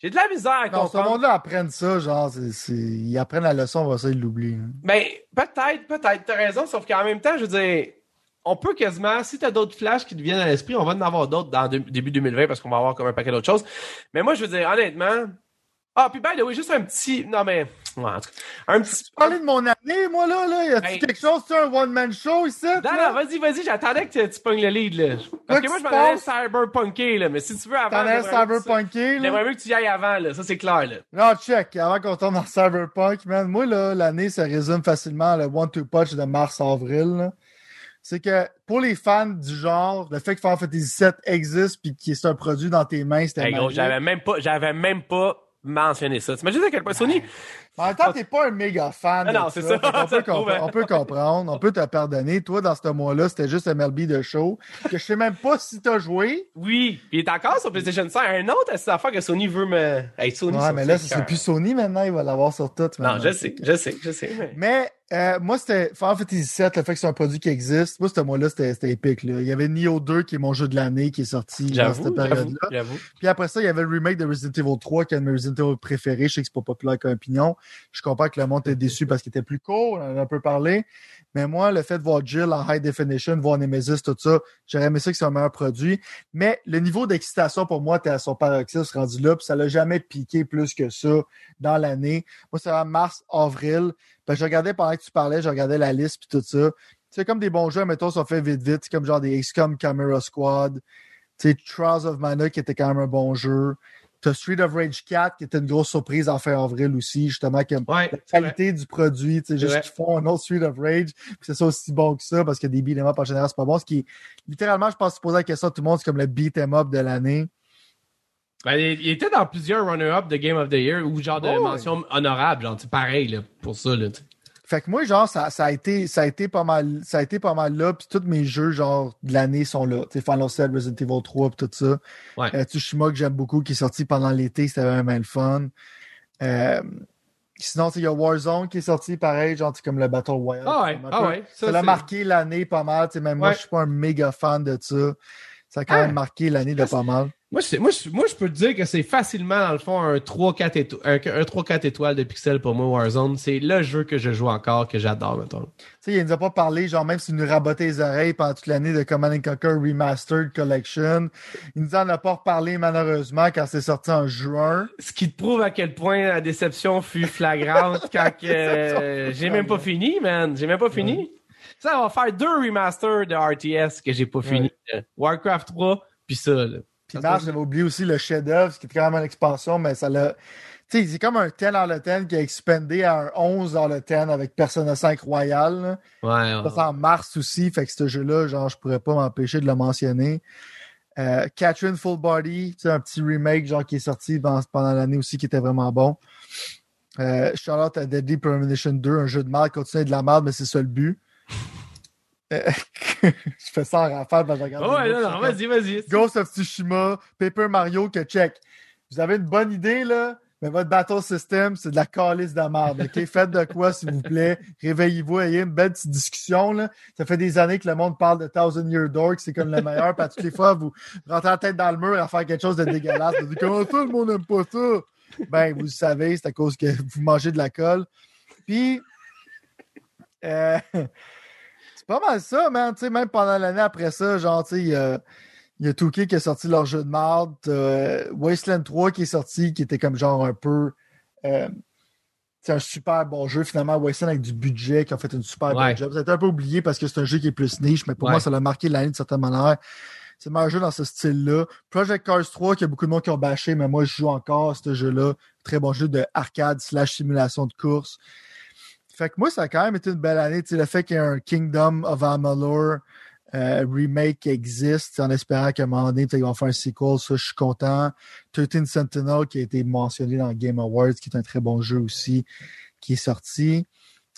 Speaker 1: j'ai de la misère à
Speaker 2: Non, ce
Speaker 1: comprendre.
Speaker 2: monde-là apprennent ça, genre, ils apprennent la leçon, on va ça, ils l'oublient. hein.
Speaker 1: Ben, peut-être, peut-être, t'as raison, sauf qu'en même temps, je veux dire, on peut quasiment, si t'as d'autres flashs qui te viennent à l'esprit, on va en avoir d'autres dans de- début 2020 parce qu'on va avoir comme un paquet d'autres choses. Mais moi, je veux dire, honnêtement, ah, puis ben, oui, juste un petit, non mais, ouais, en tout cas, un petit,
Speaker 2: Parler de mon année, moi, là, là, y a-tu
Speaker 1: Hey.
Speaker 2: quelque chose, tu un one-man show ici?
Speaker 1: non,
Speaker 2: là?
Speaker 1: non, vas-y, vas-y, j'attendais que tu, tu pognes le lead, là. Parce que moi, je m'en allais cyberpunker, là, mais si tu veux avant,
Speaker 2: T'en là?
Speaker 1: J'aimerais mieux que tu y ailles avant, là, ça c'est clair, là.
Speaker 2: Non, check, avant qu'on tombe dans Cyberpunk, man, moi, là, l'année, ça résume facilement le one-two-punch de mars-avril, là. C'est que, pour les fans du genre, le fait que Final Fantasy VII existe puis qu'il c'est un produit dans tes mains, c'était
Speaker 1: Hey, j'avais même pas, j'avais même pas mentionner ça. T'imagines à quel point Sony.
Speaker 2: En même temps, t'es pas un méga fan.
Speaker 1: Ah
Speaker 2: de
Speaker 1: non, c'est
Speaker 2: ça. peut, on peut comprendre, on peut te pardonner. Toi, dans ce mois-là, c'était juste MLB de show. Que je sais même pas si t'as joué.
Speaker 1: Oui. Puis il est encore sur PlayStation 5. Un autre, c'est affaire que Sony veut me. Hey, Sony,
Speaker 2: Ouais, mais là, c'est plus Sony maintenant, il va l'avoir sur tout.
Speaker 1: Non, je sais, je sais, je sais. mais-
Speaker 2: Mais euh, moi, c'était Final Fantasy VII, le fait que c'est un produit qui existe. Moi, ce mois-là, c'était c'était épique. Là. Il y avait Nioh 2 qui est mon jeu de l'année qui est sorti dans cette période-là. Puis après ça, il y avait le remake de Resident Evil 3 qui est un de mes Resident Evil préférés. Je sais que c'est pas populaire comme opinion. Je comprends que le monde était déçu parce qu'il était plus court, on en a un peu parlé. Mais moi, le fait de voir Jill en high definition, voir Nemesis, tout ça, j'aurais aimé ça que c'est un meilleur produit. Mais le niveau d'excitation pour moi était à son paroxysme rendu là, puis ça l'a jamais piqué plus que ça dans l'année. Moi, c'est en mars, avril. Puis je regardais pendant que tu parlais, je regardais la liste puis tout ça. C'est comme des bons jeux, mettons, sont faits vite vite, comme genre des XCOM Camera Squad. Tu sais, Trials of Mana qui était quand même un bon jeu. T'as Street of Rage 4 qui était une grosse surprise en fin avril aussi, justement,
Speaker 1: Ouais,
Speaker 2: la
Speaker 1: vrai.
Speaker 2: qualité du produit, tu sais, juste qu'ils font un autre Street of Rage, puis c'est ça aussi bon que ça, parce que des beat'em up en général, c'est pas bon. Ce qui est, littéralement, je pense, se poser la question à tout le monde, c'est comme le beat'em up de l'année.
Speaker 1: Ben, il était dans plusieurs runner-up de Game of the Year ou genre de mention honorable, genre, c'est pareil, là, pour ça, là.
Speaker 2: Fait que moi, genre, ça, ça a été, ça a été pas mal, ça a été pas mal là, puis tous mes jeux, genre, de l'année sont là. Tu sais, Final 7, Resident Evil 3, puis tout ça.
Speaker 1: Ouais.
Speaker 2: Euh, Tsushima, que j'aime beaucoup, qui est sorti pendant l'été, c'était vraiment le fun. Euh, sinon, il y a Warzone qui est sorti, pareil, genre, comme le Battle Royale.
Speaker 1: Ah ouais, ah ouais.
Speaker 2: Ça l'a marqué l'année pas mal. tu sais, Même moi, je suis pas un méga fan de ça. Ça a quand
Speaker 1: Ah.
Speaker 2: même marqué l'année de pas mal.
Speaker 1: Moi, je, moi, je, moi, je peux te dire que c'est facilement, dans le fond, un 3-4 éto- un, un 3-4 étoiles de pixels pour moi, Warzone. C'est le jeu que je joue encore, que j'adore, mettons.
Speaker 2: Tu sais, il nous a pas parlé, genre, même s'il nous rabotait les oreilles pendant toute l'année de Command and Conquer Remastered Collection. Il nous en a pas reparlé, malheureusement, quand c'est sorti en juin.
Speaker 1: Ce qui te prouve à quel point la déception fut flagrante quand que, euh, j'ai même pas fini, man. J'ai même pas fini. Ça, on va faire deux remasters de RTS que j'ai pas fini. Euh, Warcraft 3, puis ça, là.
Speaker 2: Puis
Speaker 1: c'est-
Speaker 2: j'avais oublié aussi le chef-d'œuvre, ce qui était quand même une expansion, mais ça l'a. Tu sais, c'est comme un 10 dans le 10 qui a expandé à un 11 dans le 10 avec Persona 5 Royal. là.
Speaker 1: Ouais, ouais.
Speaker 2: Ça, c'est en mars aussi, fait que ce jeu-là, genre, je pourrais pas m'empêcher de le mentionner. Euh, Catherine Full Body, un petit remake, genre, qui est sorti dans- pendant l'année aussi, qui était vraiment bon. Euh, Charlotte à Deadly Premonition 2, un jeu de merde, continuer de la merde, mais c'est ça le but. Euh, je fais ça en rafale parce que je regarde.
Speaker 1: Ouais,
Speaker 2: les
Speaker 1: non, vas-y, vas-y.
Speaker 2: Ghost of Tsushima, Paper Mario, que check. Vous avez une bonne idée, là, mais votre battle system, c'est de la calice de merde. OK? Faites de quoi, s'il vous plaît. Réveillez-vous, ayez une belle petite discussion, là. Ça fait des années que le monde parle de Thousand Year Door, que c'est comme le meilleur, puis à toutes les fois, vous rentrez la tête dans le mur à faire quelque chose de dégueulasse. Vous dites, comment ça, le monde n'aime pas ça? Ben, vous le savez, c'est à cause que vous mangez de la colle. Puis, euh, pas mal ça, man. Même pendant l'année après ça, genre, tu sais, il y a, y a Touquet qui a sorti leur jeu de marde. euh, Wasteland 3 qui est sorti, qui était comme genre un peu. euh, c'est un super bon jeu, finalement. Wasteland avec du budget, qui a fait une super
Speaker 1: Ouais.
Speaker 2: bonne job. Ça a été un peu oublié parce que c'est un jeu qui est plus niche, mais pour
Speaker 1: Ouais.
Speaker 2: moi, ça l'a marqué l'année de certaine manière. C'est meilleur jeu dans ce style-là. Project Cars 3, qu'il y a beaucoup de monde qui ont bâché, mais moi, je joue encore à ce jeu-là. Très bon jeu de arcade slash simulation de course. Fait que moi, ça a quand même été une belle année. Tu sais, le fait qu'il y ait un Kingdom of Amalur euh, remake qui existe, en espérant qu'à un moment donné, qu'ils vont faire un sequel, ça, je suis content. 13 Sentinel qui a été mentionné dans Game Awards, qui est un très bon jeu aussi, qui est sorti.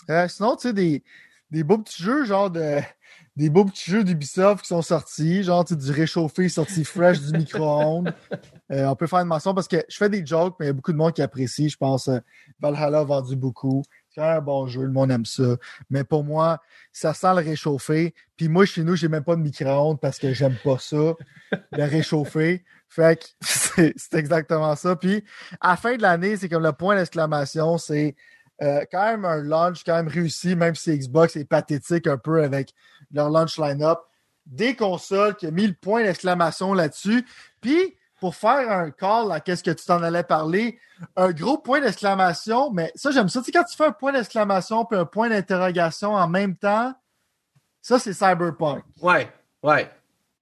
Speaker 2: Euh, sinon, tu sais, des, des beaux petits jeux, genre de des beaux petits jeux d'Ubisoft qui sont sortis, genre du réchauffé sorti fresh du micro-ondes. Euh, on peut faire une mention parce que je fais des jokes, mais il y a beaucoup de monde qui apprécie. Je pense euh, Valhalla a vendu beaucoup. Un bon jeu, le monde aime ça. Mais pour moi, ça sent le réchauffé. Puis moi, chez nous, j'ai même pas de micro-ondes parce que j'aime pas ça, le réchauffer. Fait que c'est exactement ça. Puis à la fin de l'année, c'est comme le point d'exclamation, c'est euh, quand même un launch quand même réussi, même si Xbox est pathétique un peu avec leur launch line-up. Des consoles qui a mis le point d'exclamation là-dessus. Puis, pour faire un call à qu'est-ce que tu t'en allais parler, un gros point d'exclamation, mais ça, j'aime ça. Tu sais, quand tu fais un point d'exclamation puis un point d'interrogation en même temps, ça, c'est Cyberpunk.
Speaker 1: Ouais, ouais,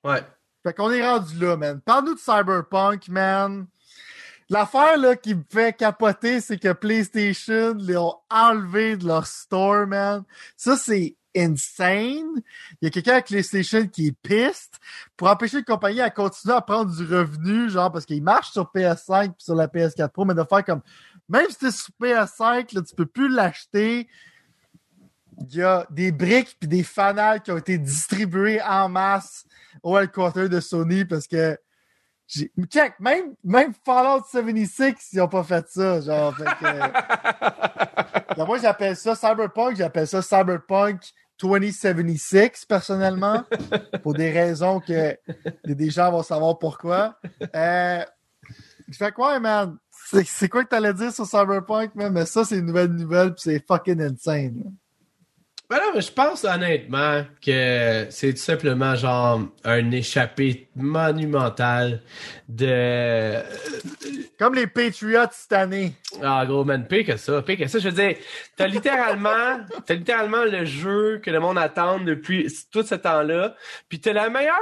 Speaker 1: ouais.
Speaker 2: Fait qu'on est rendu là, man. Parle-nous de Cyberpunk, man. l'affaire là, qui me fait capoter, c'est que PlayStation les ont enlevés de leur store, man. Ça, c'est insane. Il y a quelqu'un avec PlayStation qui est piste pour empêcher la compagnie à continuer à prendre du revenu, genre parce qu'il marche sur PS5 et sur la PS4 Pro, mais de faire comme même si t'es sur PS5, là, tu peux plus l'acheter. Il y a des briques puis des fanals qui ont été distribués en masse au headquarter de Sony parce que j'ai- check, même, même Fallout 76, ils ont pas fait ça. Genre, fait que, Donc, moi, j'appelle ça Cyberpunk, j'appelle ça Cyberpunk 2076, personnellement, pour des raisons que des gens vont savoir pourquoi. Euh, je fais quoi, man? C'est quoi que t'allais dire sur Cyberpunk, man? Mais ça, c'est une nouvelle nouvelle, pis c'est fucking insane.
Speaker 1: Ben non, mais je pense honnêtement que c'est tout simplement genre un échappé monumental de.
Speaker 2: Comme les Patriots cette année.
Speaker 1: Ah, gros, man, pire que ça, pire que ça. Je veux dire, t'as littéralement, t'as littéralement le jeu que le monde attend depuis tout ce temps-là. Puis t'as la meilleure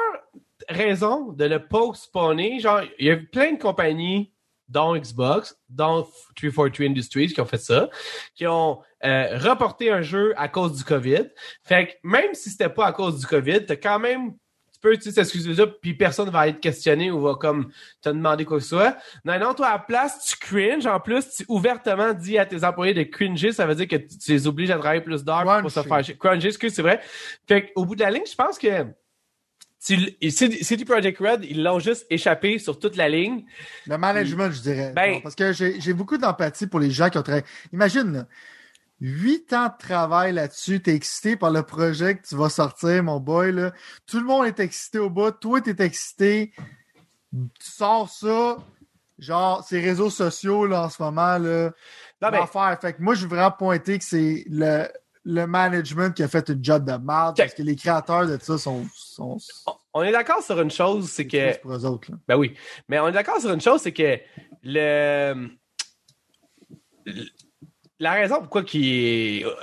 Speaker 1: raison de le postponer. Genre, il y a plein de compagnies, dont Xbox, dont 343 Industries, qui ont fait ça, qui ont euh, reporté un jeu à cause du COVID. Fait que même si c'était pas à cause du COVID, t'as quand même tu peux utiliser cette excuse-là, puis personne va être questionné ou va comme te demander quoi que ce soit. Non, non, toi, à la place, tu cringes. En plus, tu ouvertement dis à tes employés de cringer. Ça veut dire que tu tu les obliges à travailler plus d'heures pour se
Speaker 2: Crunchy.
Speaker 1: faire. Crunger, excuse, c'est vrai. Fait qu'au bout de la ligne, je pense que tu- CD Projekt Red, ils l'ont juste échappé sur toute la ligne.
Speaker 2: Le management, je dirais.
Speaker 1: Ben-
Speaker 2: Non, parce que j'ai beaucoup d'empathie pour les gens qui ont travaillé. Imagine, là, huit ans de travail là-dessus, t'es excité par le projet que tu vas sortir, mon boy. Là. Tout le monde est excité au bout. Toi, t'es excité. Tu sors ça. Genre, ces réseaux sociaux là, en ce moment, là,
Speaker 1: Non, mais,
Speaker 2: l'enfer. Fait que moi, je veux vraiment pointer que c'est le, le management qui a fait une job de merde parce que les créateurs de ça sont,
Speaker 1: on est d'accord sur une chose, c'est que
Speaker 2: pour eux autres. là.
Speaker 1: Ben oui. Mais on est d'accord sur une chose, c'est que le. La raison pourquoi euh,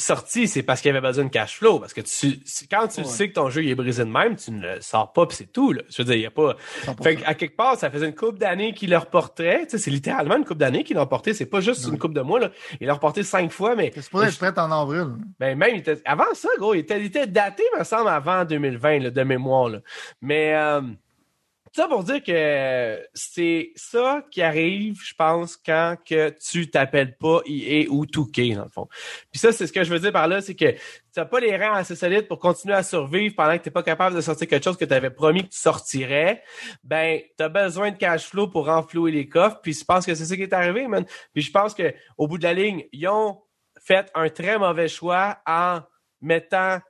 Speaker 1: sorti, c'est parce qu'il avait besoin de cash flow. Parce que tu, quand tu
Speaker 2: Ouais.
Speaker 1: sais que ton jeu il est brisé de même, tu ne le sors pas, puis c'est tout. Là. Je veux dire, il y a pas.
Speaker 2: 100%.
Speaker 1: Fait à quelque part, ça faisait une coupe d'années qu'il le reportait. Tu sais, c'est littéralement une coupe d'années qu'il l'a reporté. C'est pas juste
Speaker 2: Ouais.
Speaker 1: une coupe de mois. Là. Il l'a reporté cinq fois, mais
Speaker 2: C'est supposé être prêt en avril.
Speaker 1: ben même, il était, avant ça, gros, il était, il était daté, me semble, avant 2020, là, de mémoire. Là. Mais euh, ça pour dire que c'est ça qui arrive, je pense, quand que tu t'appelles pas EA ou 2K, dans le fond. Puis ça, c'est ce que je veux dire par là, c'est que tu n'as pas les rangs assez solides pour continuer à survivre pendant que tu n'es pas capable de sortir quelque chose que tu avais promis que tu sortirais. Ben, tu as besoin de cash flow pour renflouer les coffres. Puis je pense que c'est ça qui est arrivé, man. Puis je pense que au bout de la ligne, ils ont fait un très mauvais choix en mettant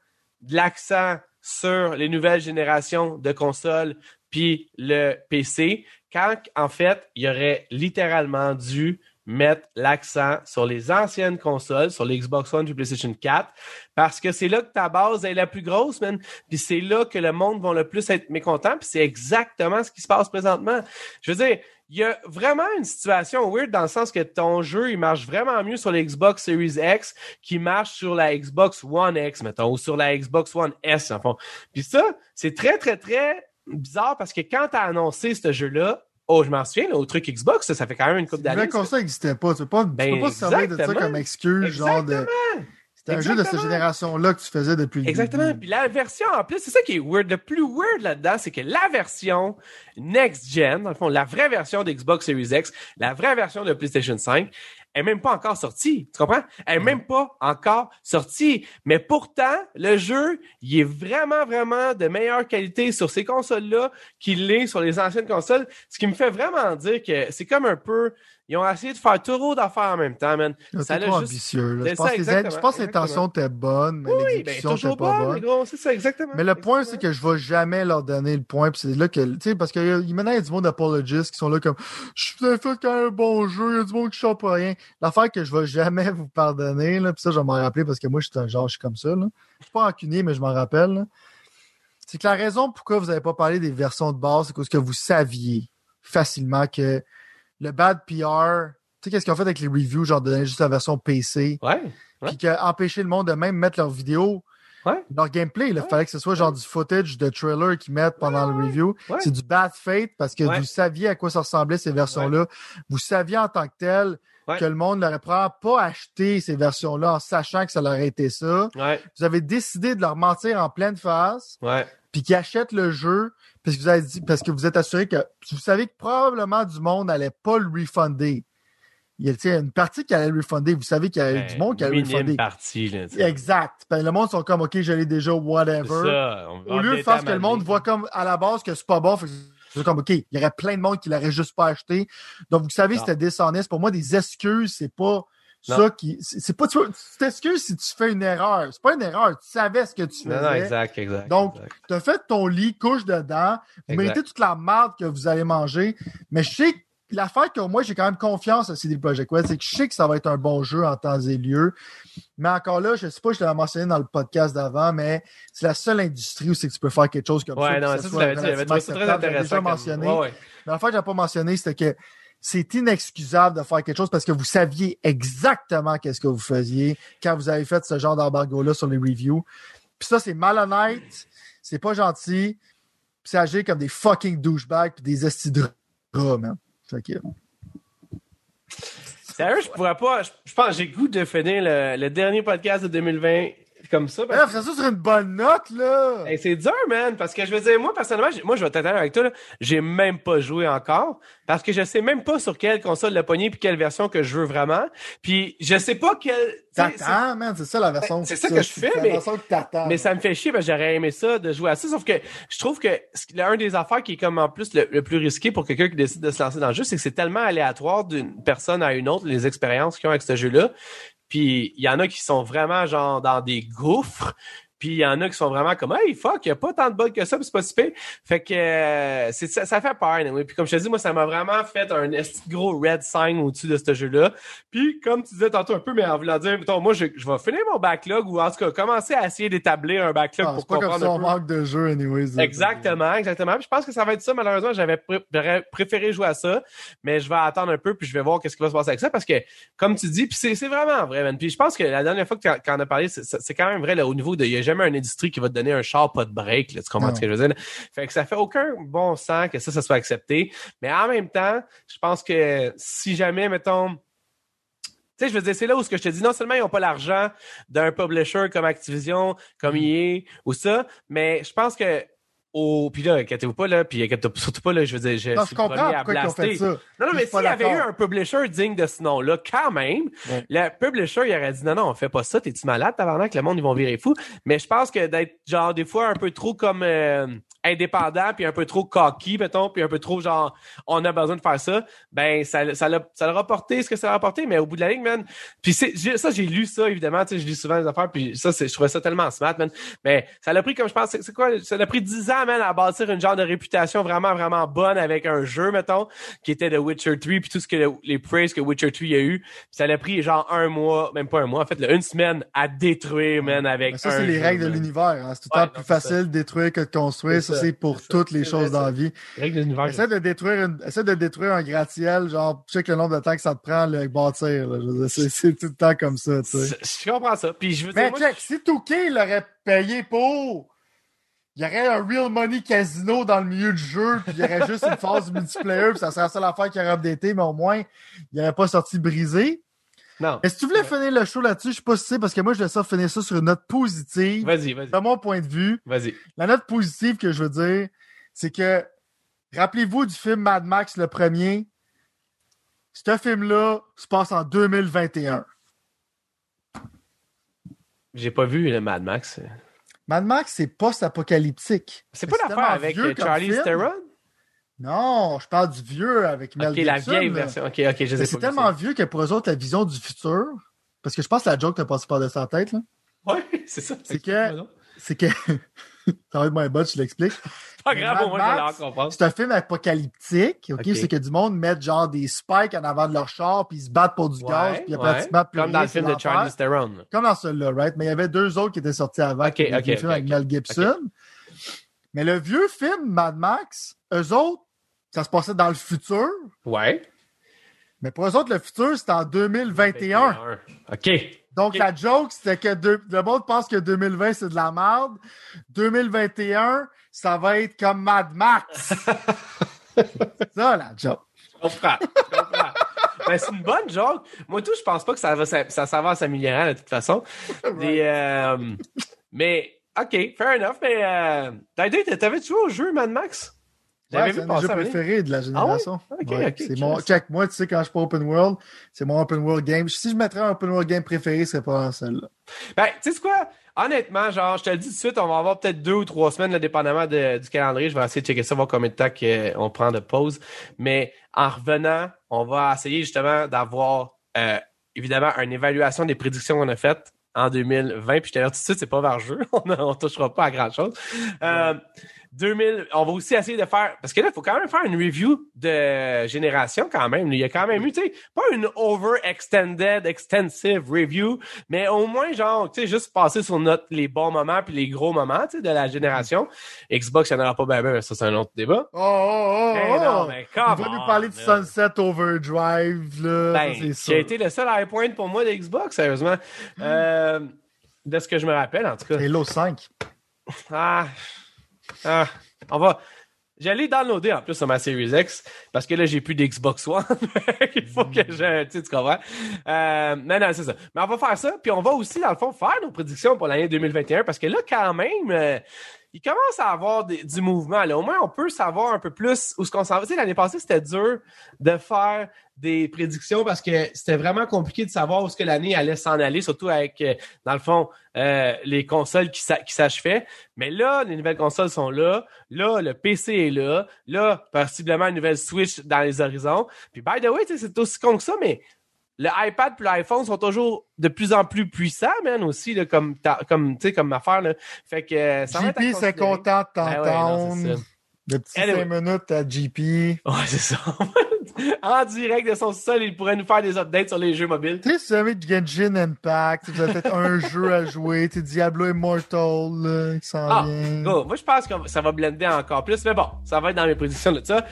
Speaker 1: de l'accent sur les nouvelles générations de consoles puis le PC, quand en fait, il aurait littéralement dû mettre l'accent sur les anciennes consoles, sur les Xbox One et PlayStation 4, parce que c'est là que ta base est la plus grosse, man. Puis c'est là que le monde va le plus être mécontent, puis c'est exactement ce qui se passe présentement. Je veux dire, il y a vraiment une situation weird dans le sens que ton jeu, il marche vraiment mieux sur la Xbox Series X qu'il marche sur la Xbox One X, mettons, ou sur la Xbox One S, en fond. Puis ça, c'est très, très, très bizarre parce que quand t'as annoncé ce jeu-là, oh, je m'en souviens, là, au truc Xbox, ça, ça fait quand même une couple d'années.
Speaker 2: le console n'existait pas, tu peux pas, tu
Speaker 1: Ben,
Speaker 2: peux pas se servir de ça
Speaker 1: exactement.
Speaker 2: comme excuse, genre de. C'était un jeu de cette
Speaker 1: Exactement.
Speaker 2: génération-là que tu faisais depuis le
Speaker 1: Exactement. Puis la version, en plus, c'est ça qui est weird. Le plus weird là-dedans, c'est que la version next-gen, dans le fond, la vraie version d'Xbox Series X, la vraie version de PlayStation 5, est même pas encore sortie. Tu comprends? Elle est même pas encore sortie. Mais pourtant, le jeu, il est vraiment, vraiment de meilleure qualité sur ces consoles-là qu'il l'est sur les anciennes consoles. Ce qui me fait vraiment dire que c'est comme un peu... Ils ont essayé de faire trop d'affaires en même temps, man. Ça
Speaker 2: trop
Speaker 1: juste-
Speaker 2: ambitieux. là. Je pense
Speaker 1: ça,
Speaker 2: que les- je pense que l'intention était bonne, mais
Speaker 1: Oui, ben,
Speaker 2: l'exécution
Speaker 1: toujours
Speaker 2: était pas
Speaker 1: bon,
Speaker 2: bonne.
Speaker 1: c'est ça, exactement.
Speaker 2: Mais le point, c'est que je vais jamais leur donner le point. Puis c'est là que, tu sais, parce que maintenant, il y a du monde d'apologistes qui sont là comme, je vous ai fait quand même un bon jeu, il y a du monde qui chante pour rien. L'affaire que je vais jamais vous pardonner, là, puis ça, je vais m'en rappeler parce que moi, je suis un genre, je suis comme ça, là. Je suis pas rancunier, mais je m'en rappelle, là. C'est que la raison pourquoi vous n'avez pas parlé des versions de base, c'est parce que vous saviez facilement que le bad PR, tu sais, qu'est-ce qu'ils ont fait avec les reviews, genre de donner juste la version PC,
Speaker 1: Ouais.
Speaker 2: puis qu'empêcher le monde de même mettre leurs vidéos
Speaker 1: Ouais.
Speaker 2: Leur gameplay, il
Speaker 1: Ouais.
Speaker 2: fallait que ce soit genre du footage de trailer qu'ils mettent pendant
Speaker 1: Ouais,
Speaker 2: le review.
Speaker 1: ouais.
Speaker 2: C'est du bad faith parce que vous saviez à quoi ça ressemblait ces versions-là. Vous saviez en tant que tel que le monde n'aurait probablement pas acheté ces versions-là en sachant que ça leur été ça.
Speaker 1: Ouais,
Speaker 2: Vous avez décidé de leur mentir en pleine face,
Speaker 1: ouais.
Speaker 2: puis qu'ils achètent le jeu parce que vous avez dit, parce que vous êtes assuré que vous savez que probablement du monde n'allait pas le refunder. Il y a une partie qui allait le refunder. Vous savez qu'il y a du monde qui allait le
Speaker 1: Ben,
Speaker 2: refunder.
Speaker 1: partie, là.
Speaker 2: Exact. Ben, le monde sont comme, OK, je l'ai déjà, whatever.
Speaker 1: ça.
Speaker 2: Au lieu de faire ce que le monde voit comme à la base que c'est pas bon, c'est comme, OK, il y aurait plein de monde qui l'aurait juste pas acheté. Donc, vous savez, c'était dishonest. Pour moi, des excuses, c'est pas
Speaker 1: Non.
Speaker 2: ça qui. C'est c'est pas. Tu t'excuses si tu fais une erreur. C'est pas une erreur. Tu savais ce que tu faisais.
Speaker 1: Non, non, exact, exact.
Speaker 2: Donc. Tu as fait ton lit, couche dedans. Vous
Speaker 1: Exact.
Speaker 2: méritez toute la merde que vous allez manger. Mais je sais que l'affaire que moi, j'ai quand même confiance à CD Projekt Red, c'est que je sais que ça va être un bon jeu en temps et lieu. Mais encore là, je sais pas, je l'avais mentionné dans le podcast d'avant, mais c'est la seule industrie où c'est que tu peux faire quelque chose comme ça.
Speaker 1: Ouais, non, ça, ça très
Speaker 2: relativement acceptable.
Speaker 1: intéressant.
Speaker 2: Déjà
Speaker 1: comme-
Speaker 2: mentionné.
Speaker 1: Ouais, ouais.
Speaker 2: Mais l'affaire que j'ai pas mentionné, c'était que c'est inexcusable de faire quelque chose parce que vous saviez exactement qu'est-ce que vous faisiez quand vous avez fait ce genre d'embargo-là sur les reviews. Puis ça, c'est malhonnête, c'est pas gentil, puis c'est agir comme des fucking douchebags puis des estis de rats, man. Fait que,
Speaker 1: Sérieux, je pourrais pas. Je, pense que j'ai goût de finir le dernier podcast de 2020 comme ça. Parce
Speaker 2: fais ça sur une bonne note, là!
Speaker 1: Hey, c'est dur, man, parce que je veux dire, moi, personnellement, moi, je vais t'attendre avec toi, là, j'ai même pas joué encore, parce que je sais même pas sur quelle console le pogner puis quelle version que je veux vraiment, puis je sais pas quelle...
Speaker 2: T'attends, man, c'est ça la version.
Speaker 1: Ben, c'est ça que je fais, mais-
Speaker 2: que t'attends.
Speaker 1: Mais ça me fait chier parce que j'aurais aimé ça de jouer à ça. Sauf que je trouve que l'un des affaires qui est comme en plus le, le plus risqué pour quelqu'un qui décide de se lancer dans le jeu, c'est que c'est tellement aléatoire d'une personne à une autre, les expériences qu'ils ont avec ce jeu-là. Puis il y en a qui sont vraiment genre dans des gouffres. Puis il y en a qui sont vraiment comme Hey fuck, il n'y a pas tant de bugs que ça, puis c'est pas si pire. Fait que euh, c'est, ça, ça fait peur, anyway. Puis comme je te dis, moi, ça m'a vraiment fait un gros red sign au-dessus de ce jeu-là. Puis comme tu disais tantôt un peu, mais en voulant dire, mettons, moi, je, je vais finir mon backlog ou en tout cas commencer à essayer d'établir un backlog
Speaker 2: Ah,
Speaker 1: pour
Speaker 2: comme
Speaker 1: comprendre
Speaker 2: ça,
Speaker 1: un
Speaker 2: on manque de jeu, anyways.
Speaker 1: Exactement, exactement. Puis je pense que ça va être ça. Malheureusement, j'avais préféré jouer à ça, mais je vais attendre un peu puis je vais voir qu'est-ce qui va se passer avec ça parce que, comme tu dis, puis c'est, c'est vraiment vrai, man. Puis je pense que la dernière fois que tu en as parlé, c'est, c'est quand même vrai là, au niveau de, jamais une industrie qui va te donner un char pas de break. Là, tu comprends
Speaker 2: Non.
Speaker 1: ce que je veux dire? Fait que ça fait aucun bon sens que ça, ça soit accepté. Mais en même temps, je pense que si jamais, mettons, tu sais, je veux dire, c'est là où ce que je te dis, non seulement ils n'ont pas l'argent d'un publisher comme Activision, comme EA ou ça, mais je pense que au puis là, inquiétez-vous pas là, puis inquiétez-vous surtout pas là, je veux dire, je
Speaker 2: Non, je comprends pourquoi ils ont fait
Speaker 1: blaster.
Speaker 2: ça.
Speaker 1: Non, non, mais s'il y avait eu un publisher digne de ce nom-là, quand même,
Speaker 2: Ouais.
Speaker 1: le publisher, il aurait dit non, non, on fait pas ça, t'es-tu malade, tabarnak, le monde, ils vont virer fou. Mais je pense que d'être, genre, des fois, un peu trop comme euh, indépendant, puis un peu trop cocky, mettons, puis un peu trop, genre, on a besoin de faire ça, ben, ça, ça, l'a, ça leur ce que ça leur a porté, mais au bout de la ligne, man, puis ça, j'ai lu ça, évidemment, tu sais, je lis souvent les affaires, puis ça, c'est, je trouvais ça tellement smart, man. Mais ça l'a pris, comme je pense, c'est, quoi, ça l'a pris 10 ans, man, à bâtir une genre de réputation vraiment, vraiment bonne avec un jeu, mettons, qui était The Witcher 3, puis tout ce que le- les praise que Witcher 3 a eu. Puis ça l'a pris genre un mois, même pas un mois, en fait, là, une semaine à détruire, man, avec
Speaker 2: Mais ça, c'est les règles de l'univers. hein. C'est tout le
Speaker 1: Ouais,
Speaker 2: temps
Speaker 1: non,
Speaker 2: plus facile de détruire que de construire.
Speaker 1: C'est
Speaker 2: Ça,
Speaker 1: ça,
Speaker 2: c'est pour
Speaker 1: c'est ça.
Speaker 2: toutes les choses dans la vie.
Speaker 1: Les règles de l'univers.
Speaker 2: Essaie de détruire une, essaie de détruire un gratte-ciel, genre, check le nombre de temps que ça te prend le bâtir. là. Je veux dire, C'est c'est tout le temps comme ça, tu sais.
Speaker 1: Je comprends ça. Puis je veux dire,
Speaker 2: Mais
Speaker 1: moi,
Speaker 2: check, si Touquet l'aurait payé pour, il y aurait un real money casino dans le milieu du jeu, puis il y aurait juste une phase multiplayer, puis ça serait la seule affaire qui aurait updaté, mais au moins, il n'aurait pas sorti brisé.
Speaker 1: Non.
Speaker 2: Mais si tu voulais finir le show là-dessus, je sais pas si c'est parce que moi, je ça finir ça sur une note positive.
Speaker 1: Vas-y, vas-y.
Speaker 2: De mon point de vue,
Speaker 1: Vas-y.
Speaker 2: la note positive que je veux dire, c'est que rappelez-vous du film Mad Max le premier? Ce film-là se passe en 2021.
Speaker 1: J'ai pas vu le Mad Max.
Speaker 2: Mad Max, c'est post-apocalyptique.
Speaker 1: C'est pas l'affaire avec euh, Charlie. Theron?
Speaker 2: Non, je parle du vieux avec Mel
Speaker 1: Ok,
Speaker 2: Gibson.
Speaker 1: la vieille version. Ok, ok, je sais
Speaker 2: C'est tellement vieux que pour eux autres, la vision du futur, parce que je pense que la joke t'a passé par de sa tête, là.
Speaker 1: Ouais, c'est ça.
Speaker 2: C'est que- c'est que. ça va être moins bon, je l'explique.
Speaker 1: Pas grave,
Speaker 2: Mad
Speaker 1: au moins, je comprendre.
Speaker 2: C'est un film apocalyptique, ok? C'est que du monde met genre des spikes en avant de leur char, puis ils se battent pour du gaz, puis après,
Speaker 1: ouais.
Speaker 2: tu mets plus
Speaker 1: Comme dans le film de. Charlie Theron.
Speaker 2: Comme dans celui-là, right? Mais il y avait deux autres qui étaient sortis avant,
Speaker 1: Ok,
Speaker 2: qui
Speaker 1: ok,
Speaker 2: des films
Speaker 1: ok,
Speaker 2: avec. Mel Gibson. Mais le vieux film, Mad Max, eux autres, ça se passait dans le futur.
Speaker 1: Ouais.
Speaker 2: Mais pour eux autres, le futur, c'était en 2021.
Speaker 1: OK.
Speaker 2: Donc, la joke, c'était que deux- le monde pense que 2020, c'est de la merde. 2021, ça va être comme Mad Max. C'est ça, la joke.
Speaker 1: Je comprends. Je comprends. Ben, c'est une bonne joke. Moi, tout, je pense pas que ça va, ça, va s'améliorer de toute façon. Euh, mais, OK, fair enough. Mais, euh, t'avais-tu joué au jeu Mad Max? J'avais
Speaker 2: Ouais,
Speaker 1: vu
Speaker 2: c'est
Speaker 1: passer
Speaker 2: jeu préféré de la génération.
Speaker 1: Ah ouais? Ok,
Speaker 2: Ouais,
Speaker 1: ok,
Speaker 2: c'est mon, check, moi, tu sais, quand je suis pas open world, c'est mon open world game. Si je mettrais un open world game préféré, c'est pas celle-là.
Speaker 1: Ben, tu sais quoi? Honnêtement, genre, je te le dis tout de suite, on va avoir peut-être deux ou trois semaines, là, dépendamment de- du calendrier. Je vais essayer de checker ça, voir combien de temps qu'on prend de pause. Mais en revenant, on va essayer justement d'avoir, euh, évidemment, une évaluation des prédictions qu'on a faites en 2020. Puis je te dis tout de suite, c'est pas vers jeu. on, ne touchera pas à grand chose. Euh, 2000, on va aussi essayer de faire, parce que là, il faut quand même faire une review de génération quand même. Il y a quand même eu, tu sais, pas une over-extended, extensive review, mais au moins, genre, tu sais, juste passer sur notre, les bons moments puis les gros moments, tu sais, de la génération. Xbox, il n'y en aura pas bien, mais ça, c'est un autre débat.
Speaker 2: Oh, oh, oh,
Speaker 1: Hey,
Speaker 2: oh!
Speaker 1: non, mais come
Speaker 2: va nous
Speaker 1: on,
Speaker 2: parler de. Sunset Overdrive, là.
Speaker 1: Ben,
Speaker 2: ça, c'est
Speaker 1: qui a été le seul high point pour moi de Xbox, sérieusement. Euh, de ce que je me rappelle, en tout cas.
Speaker 2: Halo 5.
Speaker 1: Ah, ah, on va. J'allais downloader en plus sur ma Series X parce que là, j'ai plus d'Xbox One. Il faut que je. Tu sais, tu comprends? Euh, non, non, c'est ça. Mais on va faire ça. Puis on va aussi, dans le fond, faire nos prédictions pour l'année 2021 parce que là, quand même, euh, il commence à avoir du mouvement. Là. Au moins, on peut savoir un peu plus où ce qu'on s'en va. L'année passée, c'était dur de faire des prédictions parce que c'était vraiment compliqué de savoir où ce que l'année allait s'en aller, surtout avec, euh, dans le fond, euh, les consoles qui, s'a- qui s'achevaient. Mais là, les nouvelles consoles sont là. Là, le PC est là. Là, possiblement une nouvelle Switch dans les horizons. Puis, by the way, c'est aussi con que ça, mais le iPad et l'iPhone sont toujours de plus en plus puissants, man, aussi, là, comme, comme, tu sais, comme affaire. Là. Fait que euh, ça
Speaker 2: JP, c'est
Speaker 1: considérer.
Speaker 2: content de
Speaker 1: Ben ouais,
Speaker 2: t'entendre.
Speaker 1: c'est
Speaker 2: le petit
Speaker 1: Anyway.
Speaker 2: 5 minutes à JP.
Speaker 1: Ouais, c'est ça. en direct de son sol, il pourrait nous faire des updates sur les jeux mobiles.
Speaker 2: Tu sais, si vous avez Genshin Impact, vous avez peut-être un jeu à jouer, tu Diablo Immortal, là, qui s'en
Speaker 1: Ah,
Speaker 2: vient.
Speaker 1: go. Moi, je pense que ça va blender encore plus, mais bon, ça va être dans mes prédictions de ça.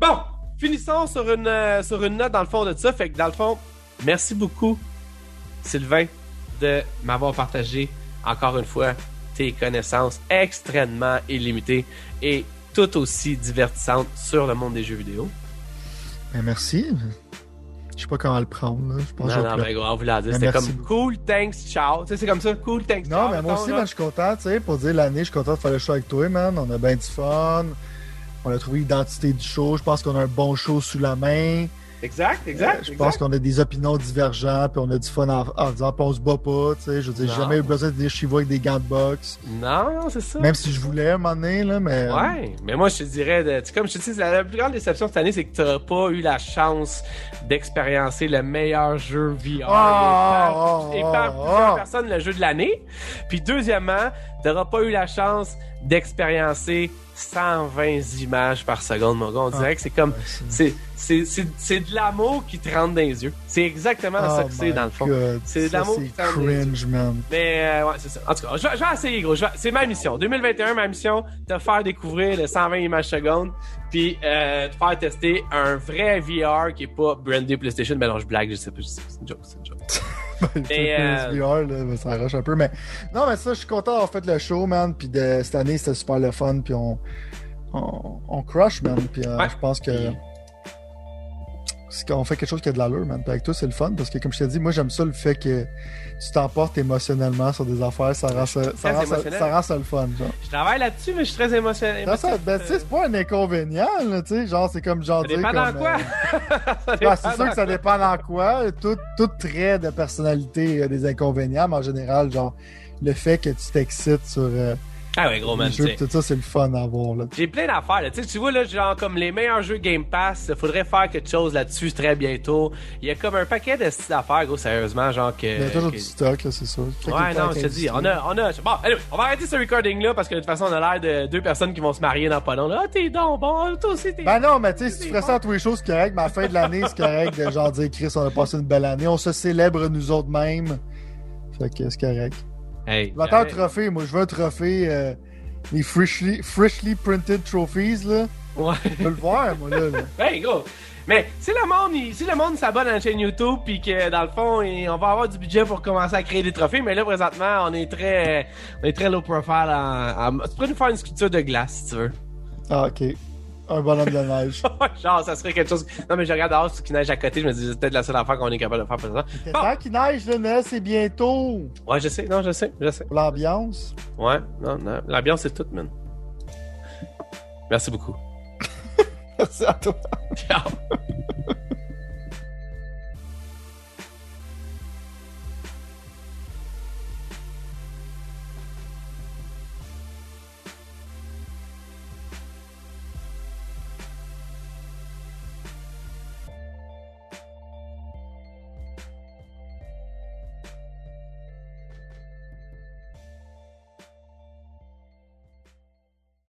Speaker 1: Bon, finissons sur une, euh, sur une note dans le fond de ça. Fait que dans le fond, merci beaucoup, Sylvain, de m'avoir partagé encore une fois tes connaissances extrêmement illimitées et tout aussi divertissantes sur le monde des jeux vidéo.
Speaker 2: Ben, merci. Je sais pas comment le prendre. Je pense
Speaker 1: Non, non, mais on vous l'a dit.
Speaker 2: Ben,
Speaker 1: C'était comme
Speaker 2: beaucoup.
Speaker 1: cool, thanks, ciao. Tu sais, c'est comme ça, cool, thanks, ciao.
Speaker 2: Non, mais moi aussi, man, je suis content, tu sais, pour dire l'année, je suis content de faire le show avec toi, man. On a bien du fun. On a trouvé l'identité du show. Je pense qu'on a un bon show sous la main.
Speaker 1: Exact, exact.
Speaker 2: Euh, je
Speaker 1: exact.
Speaker 2: pense qu'on a des opinions divergentes, puis on a du fun en, en disant, on se bat pas, tu sais. Je veux dire, j'ai jamais eu besoin de dire chez vous avec des gants de boxe.
Speaker 1: Non, non, c'est ça.
Speaker 2: Même si je voulais un moment donné, là, mais. euh,
Speaker 1: Ouais, mais moi je te dirais, de, tu sais, comme je te dis, la, plus grande déception cette année, c'est que tu n'auras pas eu la chance d'expériencer le meilleur jeu VR.
Speaker 2: Oh,
Speaker 1: et par, et par
Speaker 2: oh,
Speaker 1: plusieurs personnes le jeu de l'année. Puis deuxièmement, tu n'auras pas eu la chance d'expériencer 120 images par seconde, mon gars. On dirait que c'est comme,
Speaker 2: c'est-
Speaker 1: c'est, de l'amour qui te rentre dans les yeux. C'est exactement ça
Speaker 2: Oh
Speaker 1: que c'est dans le fond. C'est de l'amour qui met les
Speaker 2: cringe, man.
Speaker 1: Mais euh, ouais, c'est ça. En tout cas, je vais, je vais essayer, gros. Vais- C'est ma mission. 2021, ma mission, te faire découvrir le 120 images secondes, puis euh, te faire tester un vrai VR qui est pas brandé PlayStation. Ben non, je blague, je sais pas, c'est une joke, c'est une joke.
Speaker 2: Mais,
Speaker 1: euh,
Speaker 2: VR, là, mais ça arrache un peu. Mais non, mais ça, je suis content d'avoir fait le show, man. Puis de cette année, c'était super le fun. Puis on, on, on crush, man. Puis euh,
Speaker 1: Ouais.
Speaker 2: je pense que. Qu'on fait quelque chose qui a de l'allure, man. Puis avec toi, c'est le fun parce que, comme je t'ai dit, moi, j'aime ça le fait que tu t'emportes émotionnellement sur des affaires. Ça rend ça, rend ça, rend ça le fun, genre.
Speaker 1: Je travaille là-dessus, mais je suis très émotionnel.
Speaker 2: Ben, c'est pas un inconvénient, là, tu sais. Genre, c'est comme genre
Speaker 1: Ça
Speaker 2: dire.
Speaker 1: dépend
Speaker 2: comme,
Speaker 1: dans quoi.
Speaker 2: euh, c'est sûr que ça dépend dans quoi. Tout, tout trait de personnalité a des inconvénients, mais en général, genre, le fait que tu t'excites sur euh,
Speaker 1: Ah ouais, gros man,
Speaker 2: tout ça, c'est le fun à voir. Là.
Speaker 1: J'ai plein d'affaires. là. Tu vois, là, genre, comme les meilleurs jeux Game Pass, il faudrait faire quelque chose là-dessus très bientôt. Il y a comme un paquet de petites affaires, gros, sérieusement, genre que...
Speaker 2: Il y a toujours
Speaker 1: que-
Speaker 2: du stock, là, c'est que
Speaker 1: Ouais, non, je te dis, on a, on a. Bon, anyway, on va arrêter ce recording-là parce que de toute façon, on a l'air de deux personnes qui vont se marier dans pas long. Là, ah, t'es donc bon, toi aussi, t'es
Speaker 2: Ben non, mais tu sais, si tu ferais ça à tous les choses, c'est correct, mais à la fin de l'année, c'est correct de genre dire, Chris, on a passé une belle année, on se célèbre nous autres mêmes. Fait que c'est correct.
Speaker 1: Hey,
Speaker 2: Je vais attendre un trophée, moi, je veux un trophée, euh, les freshly, freshly printed trophies, là.
Speaker 1: Ouais.
Speaker 2: Je peux le voir, moi, là. là.
Speaker 1: Ben, gros. Mais si le monde, il- si le monde s'abonne à la chaîne YouTube, puis que dans le fond, il- on va avoir du budget pour commencer à créer des trophées, mais là présentement, on est très, on est très low profile. En, en- tu pourrais nous faire une sculpture de glace si tu veux.
Speaker 2: Ah, ok. Un bonhomme de neige.
Speaker 1: Genre, ça serait quelque chose. Non, mais je regarde dehors, ce qui neige à côté, je me dis c'est peut-être la seule affaire qu'on est capable de faire pour ça.
Speaker 2: C'est
Speaker 1: Bon.
Speaker 2: qu'il neige, Noël, c'est bientôt.
Speaker 1: Ouais, je sais, non, je sais, je sais.
Speaker 2: L'ambiance.
Speaker 1: Ouais, non, non, l'ambiance c'est toute, man. Merci beaucoup.
Speaker 2: Merci à toi.
Speaker 1: Ciao.